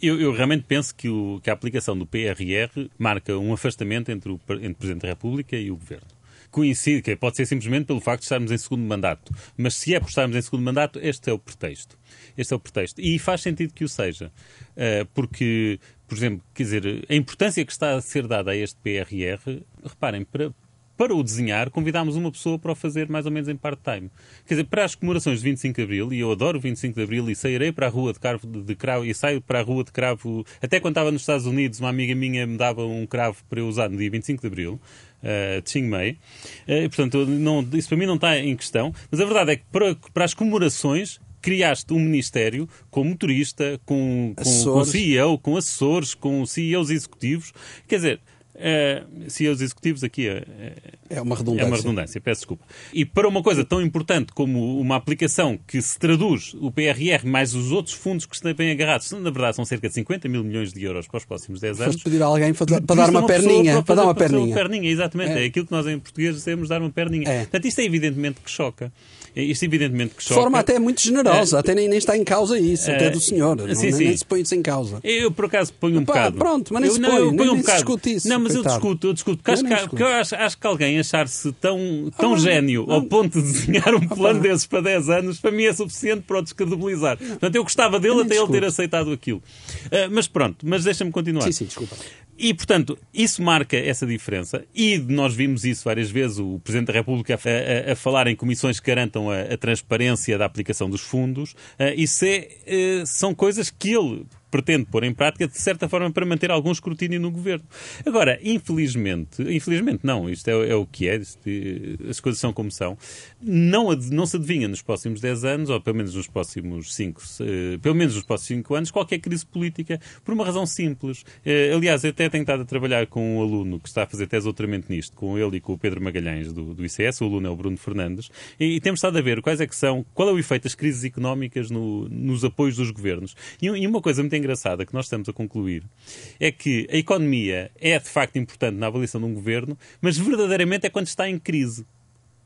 Eu, eu, realmente penso que, o, que a aplicação do PRR marca um afastamento entre o, entre o Presidente da República e o Governo coincide, que pode ser simplesmente pelo facto de estarmos em segundo mandato. Mas se é por estarmos em segundo mandato, este é o pretexto. Este é o pretexto. E faz sentido que o seja. Eh, porque por exemplo, quer dizer, a importância que está a ser dada a este PRR, reparem, para, para o desenhar, convidámos uma pessoa para o fazer mais ou menos em part-time. Quer dizer, para as comemorações de 25 de Abril, e eu adoro o 25 de Abril e sairei para a rua de, de cravo, e saio para a rua de cravo, até quando estava nos Estados Unidos, uma amiga minha me dava um cravo para eu usar no dia 25 de Abril, uh, de Chiang Mai, uh, portanto, não, isso para mim não está em questão, mas a verdade é que para, para as comemorações criaste um ministério com motorista, com, com, com CEO, com assessores, com CEOs executivos. Quer dizer, Uh, CEOs executivos aqui é, é, uma redundância. É uma redundância, peço desculpa. E para uma coisa tão importante como uma aplicação que se traduz o PRR mais os outros fundos que estão bem agarrados, na verdade são cerca de 50 mil milhões de euros para os próximos 10 anos. Foste pedir a alguém para, para dar uma perninha. Para, para, dar uma perninha. Uma perninha, exatamente. É. é. aquilo que nós em português dizemos dar uma perninha. É. Portanto, isto é evidentemente que choca. Isto evidentemente que choca. De forma até muito generosa, é. até nem, nem, está em causa isso, é. até do senhor. Sim, não, sim. Nem se põe isso em causa. Eu, por acaso, ponho um Epá, bocado. Pronto, mas nem eu, se põe, não, eu ponho nem, um bocado. discute isso. Não, mas coitado. eu discuto, eu discuto. Porque, eu acho, que, eu acho, acho, que alguém achar-se tão, tão ah, gênio ao ponto de desenhar um plano ah, desses para 10 anos, para mim é suficiente para o descredibilizar. Portanto, eu gostava dele até ele ter aceitado aquilo. Uh, mas pronto, mas deixa-me continuar. Sim, sim, desculpa. E, portanto, isso marca essa diferença. E nós vimos isso várias vezes, o Presidente da República a, a, a falar em comissões que garantam a, a, transparência da aplicação dos fundos. Uh, isso é, uh, são coisas que ele pretende pôr em prática, de certa forma, para manter algum escrutínio no governo. Agora, infelizmente, infelizmente não, isto é, é o que é, isto, as coisas são como são, não, não se adivinha nos próximos 10 anos, ou pelo menos nos próximos 5, eh, pelo menos nos próximos 5 anos, qualquer crise política, por uma razão simples. Eh, aliás, eu até tenho estado a trabalhar com um aluno que está a fazer tese doutoramento nisto, com ele e com o Pedro Magalhães, do, do ICS, o aluno é o Bruno Fernandes, e, e temos estado a ver quais é que são, qual é o efeito das crises económicas no, nos apoios dos governos. E, e uma coisa muito engraçada que nós estamos a concluir é que a economia é de facto importante na avaliação de um governo, mas verdadeiramente é quando está em crise.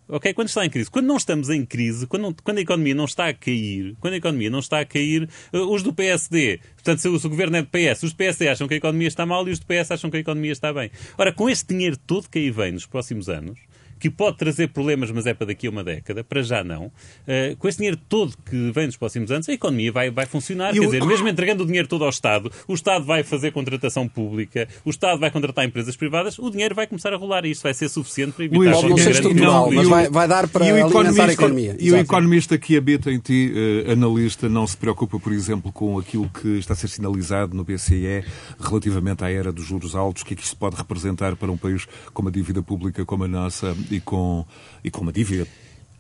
Ok? Quando está em crise. Quando não estamos em crise, quando, não, quando, a economia não está a cair, quando a economia não está a cair, uh, os do PSD, portanto, se o, se o governo é do PS, os do PSD acham que a economia está mal e os do PS acham que a economia está bem. Ora, com este dinheiro todo que aí vem nos próximos anos, que pode trazer problemas, mas é para daqui a uma década, para já não. Uh, com esse dinheiro todo que vem nos próximos anos, a economia vai, vai funcionar. E Quer o... dizer, mesmo entregando o dinheiro todo ao Estado, o Estado vai fazer contratação pública, o Estado vai contratar empresas privadas, o dinheiro vai começar a rolar e isso vai ser suficiente para evitar Luís, não ser estrutural, mas vai, vai dar para alimentar a economia. E o economista que habita em ti, uh, analista, não se preocupa, por exemplo, com aquilo que está a ser sinalizado no BCE relativamente à era dos juros altos, o que é que isto pode representar para um país com uma dívida pública como a nossa e com, e com uma dívida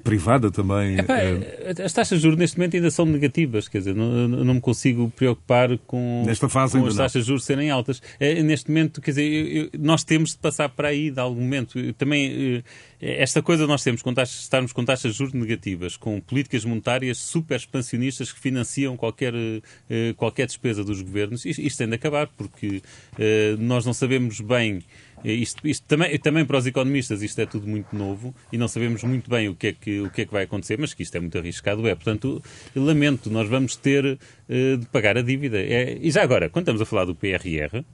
privada também. Epá, é... As taxas de juros neste momento ainda são negativas, quer dizer, não, não me consigo preocupar com, Nesta fase com as taxas de juros serem altas. É, neste momento, quer dizer, eu, eu, nós temos de passar para aí de algum momento. Eu, também esta coisa nós temos, com taxas, estarmos com taxas de juros negativas, com políticas monetárias super expansionistas que financiam qualquer, qualquer despesa dos governos, isto, isto tem de acabar, porque nós não sabemos bem isto, isto também, também para os economistas isto é tudo muito novo e não sabemos muito bem o que é que, o que, é que vai acontecer, mas que isto é muito arriscado. É, portanto, lamento, nós vamos ter uh, de pagar a dívida. É, e já agora, quando estamos a falar do PRR,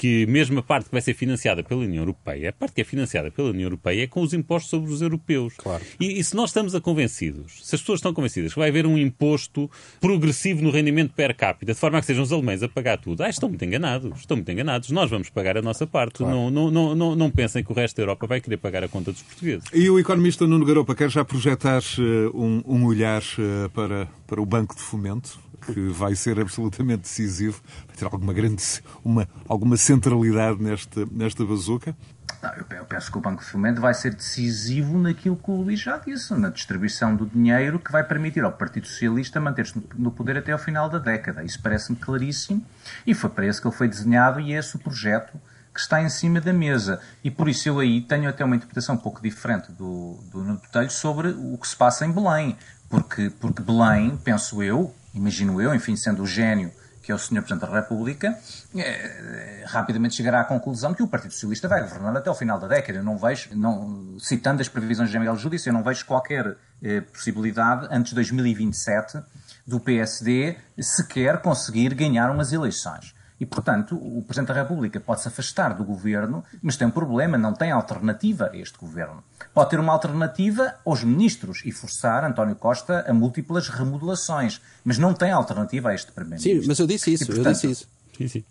que mesmo a parte que vai ser financiada pela União Europeia, a parte que é financiada pela União Europeia é com os impostos sobre os europeus. Claro. E, e, se nós estamos a convencidos, se as pessoas estão convencidas que vai haver um imposto progressivo no rendimento per capita, de forma a que sejam os alemães a pagar tudo, ah, estão muito enganados, estão muito enganados. Nós vamos pagar a nossa parte. Claro. Não, não, não, não, não pensem que o resto da Europa vai querer pagar a conta dos portugueses. E o economista Nuno Garopa quer já projetar uh, um, um olhar uh, para, para o Banco de Fomento? Que vai ser absolutamente decisivo, vai ter alguma grande, uma, alguma centralidade nesta, nesta bazuca? Não, eu penso que o Banco de Fomento vai ser decisivo naquilo que o Luís já disse, na distribuição do dinheiro que vai permitir ao Partido Socialista manter-se no poder até ao final da década. Isso parece-me claríssimo e foi para isso que ele foi desenhado e é esse o projeto que está em cima da mesa. E por isso eu aí tenho até uma interpretação um pouco diferente do, do Nuno Botelho sobre o que se passa em Belém. Porque, porque Belém, penso eu, imagino eu, enfim, sendo o gênio que é o Sr. Presidente da República, é, rapidamente chegará à conclusão que o Partido Socialista vai governar até o final da década. Eu não vejo, não, citando as previsões de Miguel Júdice, eu não vejo qualquer eh, possibilidade, antes de 2027, do PSD sequer conseguir ganhar umas eleições. E, portanto, o Presidente da República pode se afastar do governo, mas tem um problema, não tem alternativa a este governo. Pode ter uma alternativa aos ministros e forçar António Costa a múltiplas remodelações, mas não tem alternativa a este Primeiro-Ministro. Sim, mas eu disse isso, e, portanto, eu disse isso. Sim, sim.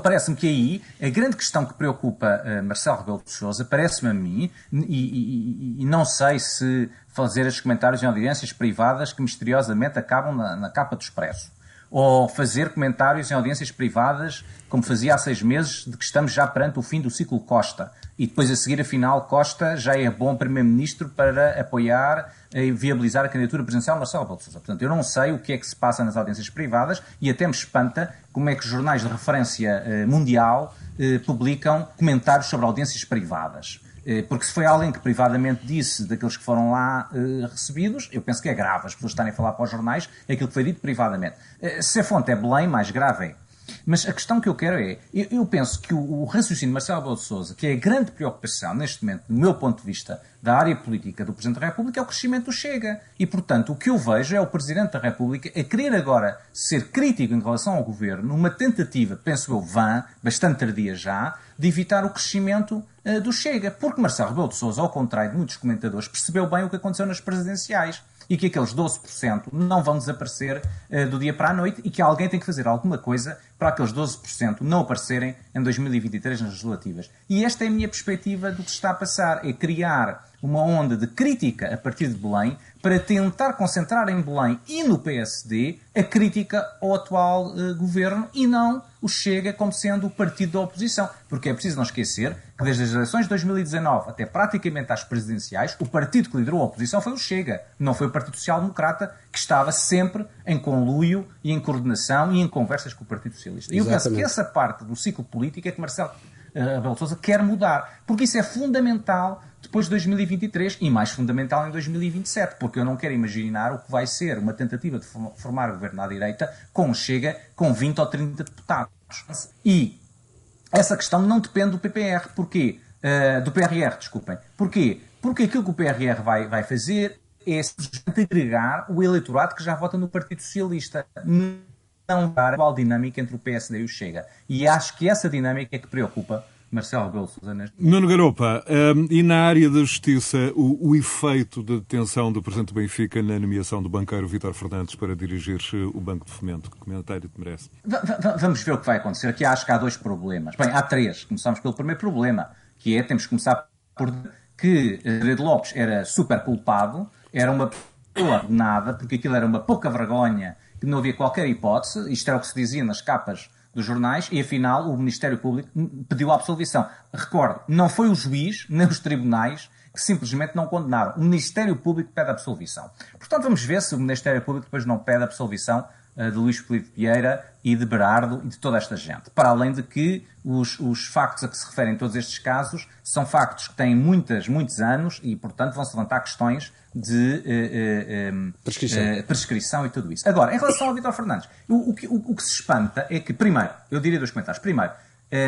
Parece-me que aí a grande questão que preocupa uh, Marcelo Rebelo de Sousa, parece-me a mim, e, e, e, não sei se fazer estes comentários em audiências privadas que misteriosamente acabam na, na capa do Expresso ou fazer comentários em audiências privadas, como fazia há seis meses, de que estamos já perante o fim do ciclo Costa. E depois, a seguir, afinal, Costa já é bom Primeiro-Ministro para apoiar e viabilizar a candidatura presidencial de Marcelo Rebelo de Sousa. Portanto, eu não sei o que é que se passa nas audiências privadas e até me espanta como é que os jornais de referência eh, mundial eh, publicam comentários sobre audiências privadas. Eh, porque se foi alguém que privadamente disse daqueles que foram lá uh, recebidos, eu penso que é grave as pessoas estarem a falar para os jornais aquilo que foi dito privadamente. Uh, se a fonte é Belém, mais grave é. Mas a questão que eu quero é, eu, eu penso que o, o, raciocínio de Marcelo Rebelo de Sousa, que é a grande preocupação neste momento, do meu ponto de vista, da área política do Presidente da República, é o crescimento do Chega. E, portanto, o que eu vejo é o Presidente da República a querer agora ser crítico em relação ao Governo, numa tentativa, penso eu, vã, bastante tardia já, de evitar o crescimento uh, do Chega. Porque Marcelo Rebelo de Sousa, ao contrário de muitos comentadores, percebeu bem o que aconteceu nas presidenciais e que aqueles 12% não vão desaparecer uh, do dia para a noite e que alguém tem que fazer alguma coisa para aqueles 12% não aparecerem em 2023 nas legislativas. E esta é a minha perspectiva do que está a passar, é criar uma onda de crítica a partir de Belém para tentar concentrar em Belém e no PSD a crítica ao atual uh, governo e não o Chega como sendo o partido da oposição. Porque é preciso não esquecer que desde as eleições de 2019 até praticamente às presidenciais, o partido que liderou a oposição foi o Chega, não foi o Partido Social Democrata, que estava sempre em conluio e em coordenação e em conversas com o Partido Socialista. E eu penso que essa parte do ciclo político é que Marcelo Rebelo Sousa quer mudar, porque isso é fundamental depois de 2023 e mais fundamental em 2027, porque eu não quero imaginar o que vai ser uma tentativa de formar governo à direita com Chega com 20 ou 30 deputados. E essa questão não depende do PPR. Porquê? Uh, do PRR, desculpem. Porquê? Porque aquilo que o PRR vai, vai fazer é simplesmente agregar o eleitorado que já vota no Partido Socialista. Não dar igual dinâmica entre o PSD e o Chega. E acho que essa dinâmica é que preocupa Marcelo Rebelo Sousa neste Nuno Garopa, um, e na área da justiça, o, o efeito da de detenção do Presidente do Benfica na nomeação do banqueiro Vítor Fernandes para dirigir o Banco de Fomento? Que comentário te merece? Vamos ver o que vai acontecer. Aqui acho que há dois problemas. Bem, há três. Começamos pelo primeiro problema, que é, temos que começar por que Pedro Lopes era super culpado, era uma pessoa nada, porque aquilo era uma pouca vergonha, que não havia qualquer hipótese, isto era o que se dizia nas capas dos jornais, e afinal o Ministério Público pediu a absolvição. Recorde, não foi o juiz, nem os tribunais, que simplesmente não condenaram. O Ministério Público pede absolvição. Portanto, vamos ver se o Ministério Público depois não pede absolvição de Luís Felipe Vieira e de Berardo e de toda esta gente. Para além de que os, os factos a que se referem todos estes casos são factos que têm muitas, muitos anos e, portanto, vão-se levantar questões de uh, uh, prescrição. prescrição. e tudo isso. Agora, em relação ao Vitor Fernandes, o, o, que, o, o, que se espanta é que, primeiro, eu diria dois comentários. Primeiro,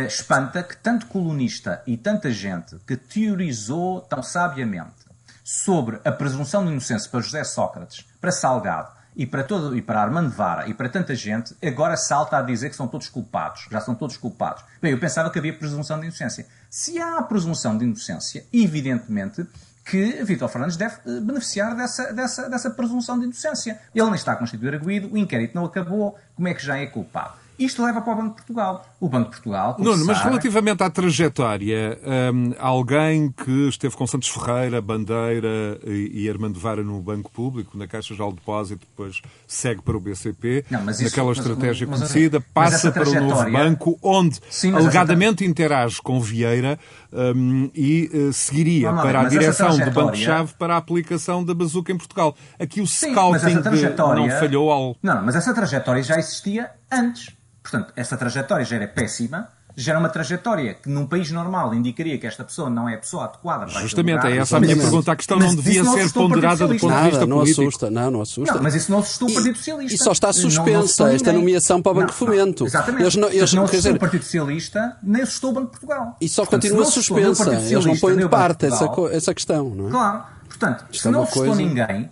espanta que tanto colunista e tanta gente que teorizou tão sabiamente sobre a presunção de inocência para José Sócrates, para Salgado, e para, todo, e para Armando Vara e para tanta gente, agora salta a dizer que são todos culpados. Já são todos culpados. Bem, eu pensava que havia presunção de inocência. Se há presunção de inocência, evidentemente que Vítor Fernandes deve eh, beneficiar dessa, dessa, dessa presunção de inocência. Ele nem está constituído arguído, o inquérito não acabou, como é que já é culpado? Isto leva para o Banco de Portugal. O Banco de Portugal. Nuno, mas relativamente à trajetória, um, alguém que esteve com Santos Ferreira, Bandeira e, e Armando Vara no Banco Público, na Caixa de Depósito, depois segue para o BCP, não, isso, naquela mas, estratégia mas, conhecida, mas, passa para o novo banco, onde Sim, alegadamente essa... interage com Vieira um, e uh, seguiria não, não, para a direção do Banco-Chave para a aplicação da bazuca em Portugal. Aqui o Sim, scouting trajetória... não falhou ao. Não, mas essa trajetória já existia antes. Portanto, essa trajetória já era péssima, já era uma trajetória que num país normal indicaria que esta pessoa não é a pessoa adequada para Justamente, é essa a minha pergunta. A questão não devia ser ponderada do ponto de vista não político. Assusta, não, não assusta. Não, mas isso não assustou o Partido Socialista. E só está suspensa não, não esta nomeação para o Banco de Fomento. Exatamente. Eles não, eles, não assustou dizer... o Partido Socialista, nem assustou o Banco de Portugal. E só Portanto, continua suspensa. Eles não põem de parte essa, essa questão, não é? Claro. Portanto, Isto se é não assustou ninguém,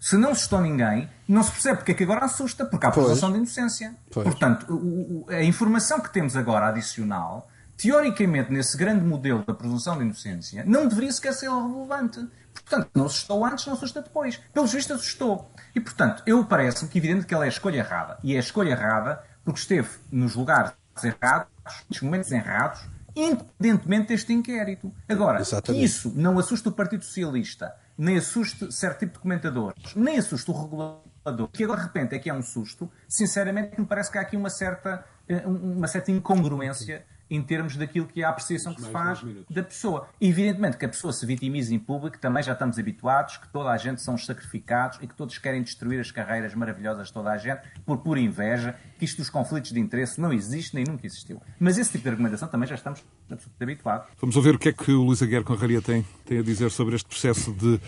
se não assustou ninguém, não se percebe porque é que agora assusta, porque há presunção de inocência. Pois. Portanto, o, o, a informação que temos agora adicional, teoricamente, nesse grande modelo da presunção de inocência, não deveria sequer ser relevante. Portanto, não assustou antes, não assusta depois. Pelos vistos, assustou. E, portanto, eu parece-me que é evidente que ela é a escolha errada. E é a escolha errada porque esteve nos lugares errados, nos momentos errados, independentemente deste inquérito. Agora, Exatamente. isso não assusta o Partido Socialista nem assuste certo tipo de comentadores, nem assuste o regulador, que agora de repente é que é um susto, sinceramente me parece que há aqui uma certa, eh, uma certa incongruência em termos daquilo que é a apreciação que se faz da pessoa. Evidentemente que a pessoa se vitimiza em público, também já estamos habituados, que toda a gente são os sacrificados e que todos querem destruir as carreiras maravilhosas de toda a gente por pura inveja, que isto dos conflitos de interesse não existe nem nunca existiu. Mas esse tipo de argumentação também já estamos absolutamente habituados. Vamos ouvir o que é que o Luís Aguiar Conraria tem, tem a dizer sobre este processo de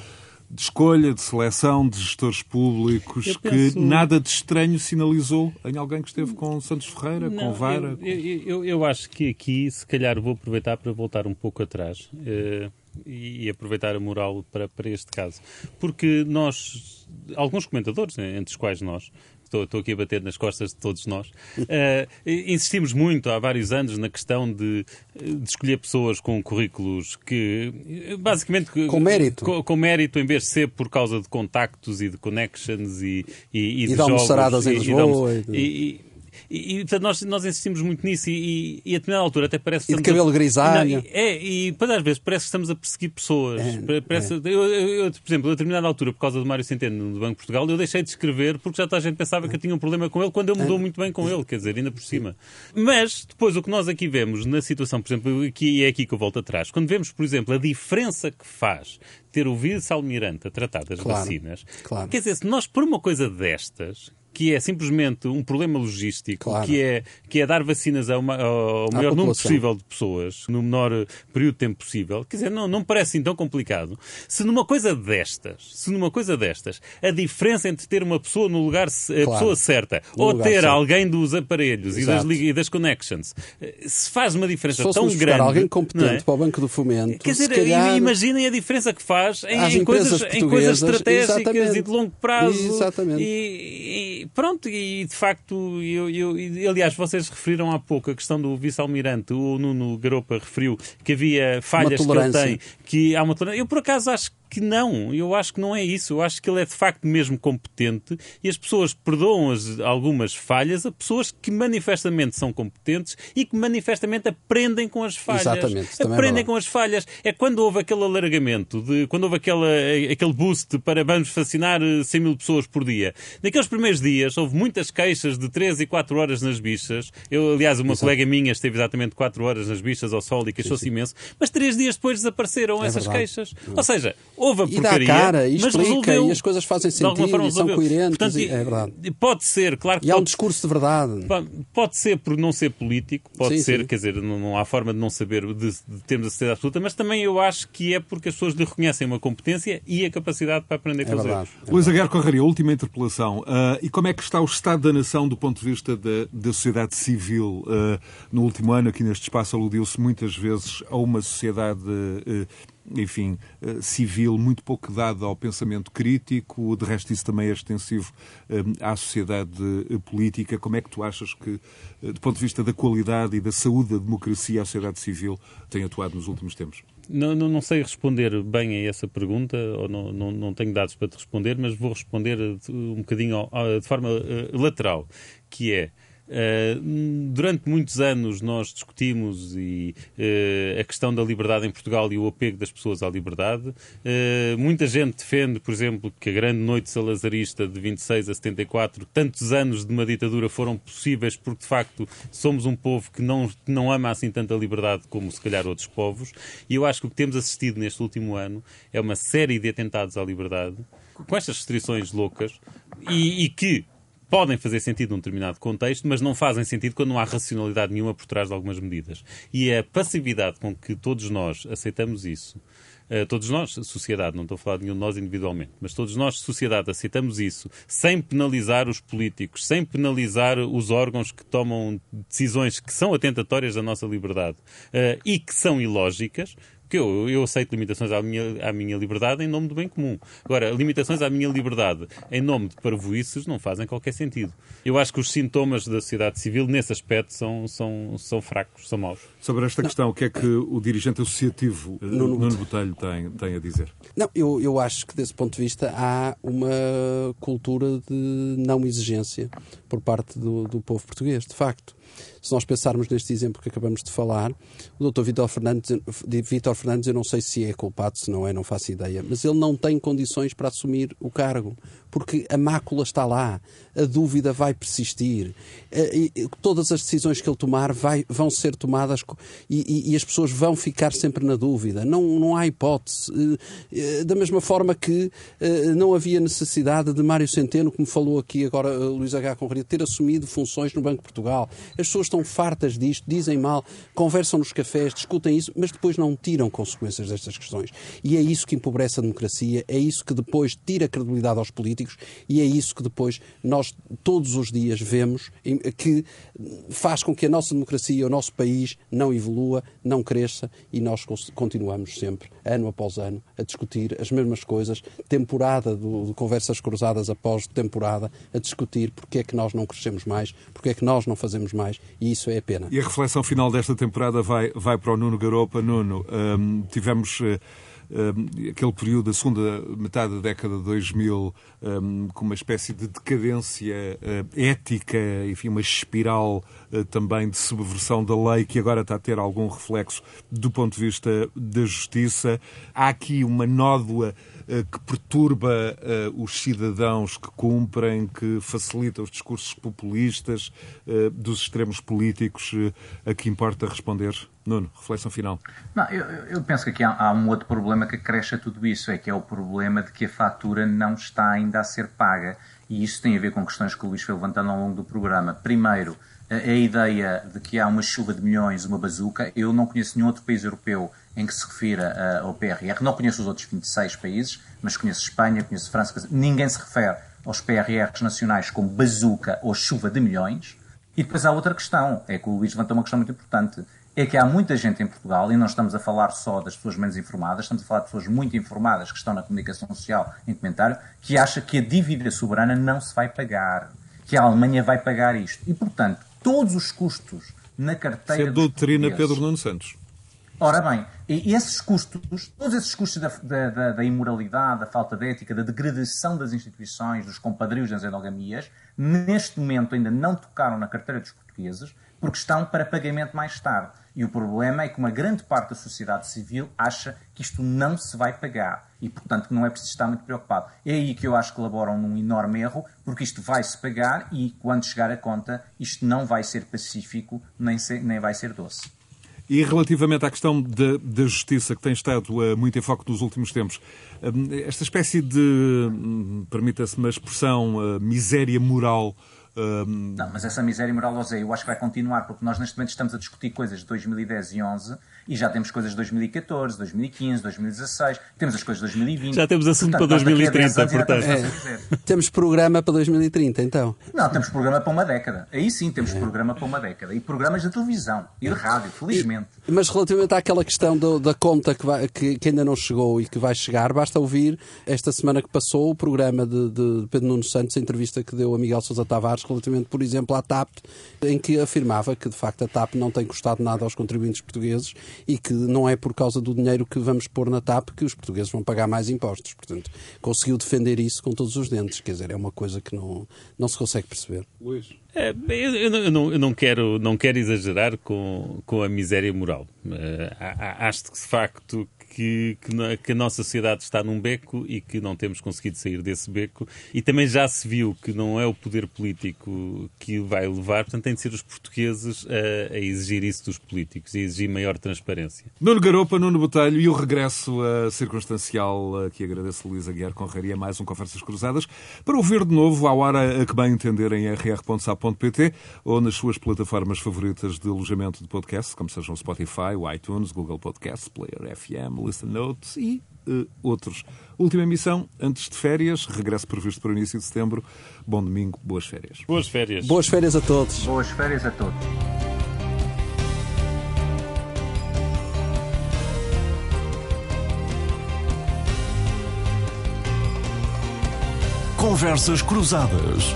de escolha, de seleção de gestores públicos penso... que nada de estranho sinalizou em alguém que esteve com Santos Ferreira, Não, com Vara? Eu, eu, eu, eu, acho que aqui, se calhar, vou aproveitar para voltar um pouco atrás uh, e aproveitar a moral para, para este caso. Porque nós, alguns comentadores, né, entre os quais nós, estou, estou aqui a bater nas costas de todos nós. Uh, insistimos muito há vários anos na questão de, de, escolher pessoas com currículos que, basicamente, com mérito. Com, com, mérito, em vez de ser por causa de contactos e de connections e, e, e, e de, de jogos. Em Lisboa, e, e, e portanto, nós, nós insistimos muito nisso e, e, a determinada altura até parece que. E de cabelo a... grisalho. Não, é, e depois às vezes parece que estamos a perseguir pessoas. É, parece, é. Eu, eu, por exemplo, a determinada altura, por causa do Mário Centeno do Banco de Portugal, eu deixei de escrever porque já toda a gente pensava que eu tinha um problema com ele quando eu mudou é. muito bem com ele, quer dizer, ainda por cima. Mas depois o que nós aqui vemos na situação, por exemplo, aqui, é aqui que eu volto atrás, quando vemos, por exemplo, a diferença que faz ter o Vice Almirante a tratar das claro, vacinas, claro. quer dizer, se nós por uma coisa destas, que é simplesmente um problema logístico, claro. que, é, que é dar vacinas ao, ao maior número possível de pessoas, no menor período de tempo possível, quer dizer, não, não parece assim tão complicado. Se numa coisa destas, se numa coisa destas, a diferença entre ter uma pessoa no lugar, a claro. pessoa certa, no ou ter certo. alguém dos aparelhos e das, e das, connections, se faz uma diferença se tão grande. alguém competente é? para o Banco do Fomento, quer dizer, calhar... imaginem a diferença que faz em, em coisas, em coisas estratégicas exatamente. e de longo prazo. Exatamente. E, pronto, e de facto, eu, eu, aliás, vocês referiram há pouco a questão do vice-almirante, o Nuno Garopa referiu que havia falhas que ele tem, que há uma tolerância. Eu, por acaso, acho que não, eu acho que não é isso. Eu acho que ele é de facto mesmo competente e as pessoas perdoam as, algumas falhas a pessoas que manifestamente são competentes e que manifestamente aprendem com as falhas. Exatamente, aprendem é com as falhas. É quando houve aquele alargamento, de, quando houve aquela, aquele boost para vamos vacinar 100 mil pessoas por dia. Naqueles primeiros dias houve muitas queixas de 3 e 4 horas nas bichas. Eu, aliás, uma Exato. colega minha esteve exatamente 4 horas nas bichas ao sol e queixou-se imenso, mas 3 dias depois desapareceram é essas verdade. queixas. Ou seja, houve a e porcaria, dá cara, e explica, resolveu, e as coisas fazem sentido, e são coerentes. Portanto, e, é verdade. Pode ser, claro que. E pode, há um discurso de verdade. Pode ser por não ser político, pode sim, ser, sim. quer dizer, não, não, há forma de não saber, de, de termos a certeza absoluta, mas também eu acho que é porque as pessoas lhe reconhecem uma competência e a capacidade para aprender com é os erros. É Luís Aguiar Correria, última interpelação. Uh, e como é que está o estado da nação do ponto de vista da, da sociedade civil? Uh, no último ano, aqui neste espaço, aludiu-se muitas vezes a uma sociedade. Uh, enfim, eh, civil, muito pouco dada ao pensamento crítico. De resto, isso também é extensivo à sociedade política. Como é que tu achas que, do ponto de vista da qualidade e da saúde da democracia, a sociedade civil tem atuado nos últimos tempos? Não, não, não sei responder bem a essa pergunta, ou não, não, não tenho dados para te responder, mas vou responder um bocadinho de forma lateral, que é durante muitos anos nós discutimos e, uh, a questão da liberdade em Portugal e o apego das pessoas à liberdade. Uh, muita gente defende, por exemplo, que a grande noite salazarista de 26 a 74, tantos anos de uma ditadura foram possíveis porque, de facto, somos um povo que não, não ama assim tanta liberdade como, se calhar, outros povos. E eu acho que o que temos assistido neste último ano é uma série de atentados à liberdade, com estas restrições loucas, e, e que podem fazer sentido num determinado contexto, mas não fazem sentido quando não há racionalidade nenhuma por trás de algumas medidas. E a passividade com que todos nós aceitamos isso, uh, todos nós, sociedade, não estou a falar de nenhum de nós individualmente, mas todos nós, sociedade, aceitamos isso sem penalizar os políticos, sem penalizar os órgãos que tomam decisões que são atentatórias da nossa liberdade uh, e que são ilógicas, porque eu, eu aceito limitações à minha, à minha liberdade em nome do bem comum. Agora, limitações à minha liberdade em nome de parvoíces não fazem qualquer sentido. Eu acho que os sintomas da sociedade civil, nesse aspecto, são, são, são fracos, são maus. Sobre esta não. questão, o que é que o dirigente associativo Nuno, Nuno Botelho tem, tem a dizer? Não, eu, eu acho que, desse ponto de vista, há uma cultura de não exigência por parte do, do povo português, de facto. Se nós pensarmos neste exemplo que acabamos de falar, o Dr. Vítor Fernandes, Vítor Fernandes, eu não sei se é culpado, se não é, não faço ideia, mas ele não tem condições para assumir o cargo porque a mácula está lá, a dúvida vai persistir, eh, todas as decisões que ele tomar vai, vão ser tomadas e, e, e, as pessoas vão ficar sempre na dúvida. Não, não há hipótese. Eh, eh, da mesma forma que não havia necessidade de Mário Centeno, como falou aqui agora Luís H. Conraria, ter assumido funções no Banco de Portugal. As pessoas estão fartas disto, dizem mal, conversam nos cafés, discutem isso, mas depois não tiram consequências destas questões. E é isso que empobrece a democracia, é isso que depois tira credibilidade aos políticos e é isso que depois nós todos os dias vemos que faz com que a nossa democracia, o nosso país, não evolua, não cresça e nós continuamos sempre, ano após ano, a discutir as mesmas coisas, temporada de conversas cruzadas após temporada, a discutir porque é que nós não crescemos mais, porque é que nós não fazemos mais, e isso é a pena. E a reflexão final desta temporada vai, vai para o Nuno Garopa. Nuno, hum, tivemos. Uh um, aquele período da segunda metade da década de 2000 um, com uma espécie de decadência uh, ética, enfim, uma espiral uh, também de subversão da lei que agora está a ter algum reflexo do ponto de vista da justiça. Há aqui uma nódoa uh, que perturba os cidadãos que cumprem, que facilita os discursos populistas dos extremos políticos. a que importa responder? Nuno, reflexão final. Não, eu, eu penso que aqui há, há, um outro problema que acresce a tudo isso, é que é o problema de que a fatura não está ainda a ser paga. E isso tem a ver com questões que o Luís foi levantando ao longo do programa. Primeiro, a, a ideia de que há uma chuva de milhões, uma bazuca. Eu não conheço nenhum outro país europeu em que se refira ao PRR. Não conheço os outros 26 países, mas conheço Espanha, conheço França. Ninguém se refere aos PRRs nacionais como bazuca ou chuva de milhões. E depois há outra questão, é que o Luís levantou uma questão muito importante é que há muita gente em Portugal, e não estamos a falar só das pessoas menos informadas, estamos a falar de pessoas muito informadas que estão na comunicação social em comentário, que acha que a dívida soberana não se vai pagar. que a Alemanha vai pagar isto. E, portanto, todos os custos na carteira. Isso é doutrina Pedro Nuno Santos. Ora bem, e esses custos, todos esses custos da, da, da, imoralidade, da falta de ética, da degradação das instituições, dos compadrios das endogamias, neste momento ainda não tocaram na carteira dos portugueses, porque estão para pagamento mais tarde. E o problema é que uma grande parte da sociedade civil acha que isto não se vai pagar e, portanto, não é preciso estar muito preocupado. É aí que eu acho que colaboram num enorme erro, porque isto vai se pagar e, quando chegar a conta, isto não vai ser pacífico nem, ser, nem vai ser doce. E relativamente à questão da, da justiça, que tem estado uh, muito em foco nos últimos tempos, uh, esta espécie de, um, permita-se uma expressão, uh, miséria moral um... Não, mas essa miséria moral, José, eu acho que vai continuar, porque nós neste momento estamos a discutir coisas de 2010 e 11 e já temos coisas de 2014, 2015, 2016, temos as coisas de 2020. Já temos assunto portanto, para 2030, portanto. É. Temos programa para 2030, então. Não, temos programa para uma década. Aí sim temos é. programa para uma década. E programas de televisão e de rádio, felizmente. E, mas relativamente àquela questão do, da conta que, vai, que, que, ainda não chegou e que vai chegar, basta ouvir esta semana que passou o programa de, de Pedro Nuno Santos, a entrevista que deu a Miguel Sousa Tavares relativamente, por exemplo, à TAP, em que afirmava que de facto a TAP não tem custado nada aos contribuintes portugueses e que não é por causa do dinheiro que vamos pôr na TAP que os portugueses vão pagar mais impostos. Portanto, conseguiu defender isso com todos os dentes. Quer dizer, é uma coisa que não, não se consegue perceber. Luís. É, eu, eu, não, eu, não, quero, não quero exagerar com, com a miséria moral. Uh, acho que, de facto, que, que, que, a nossa sociedade está num beco e que não temos conseguido sair desse beco. E também já se viu que não é o poder político que vai levar, portanto, tem de ser os portugueses a, a exigir isso dos políticos, a exigir maior transparência. Nuno Garopa, Nuno Botelho e o regresso uh, circunstancial que agradeço a Luísa Guiar Conraria, mais um Conversas Cruzadas, para ouvir de novo à hora a que bem entenderem rr.sap.pt ou nas suas plataformas favoritas de alojamento de podcast, como sejam o Spotify, o iTunes, Google Podcasts, Player FM, Listen Notes e uh, outros. Última emissão, antes de férias, regresso previsto para o início de setembro. Bom domingo, boas férias. Boas férias. Boas férias a todos. Boas férias a todos. Conversas Cruzadas.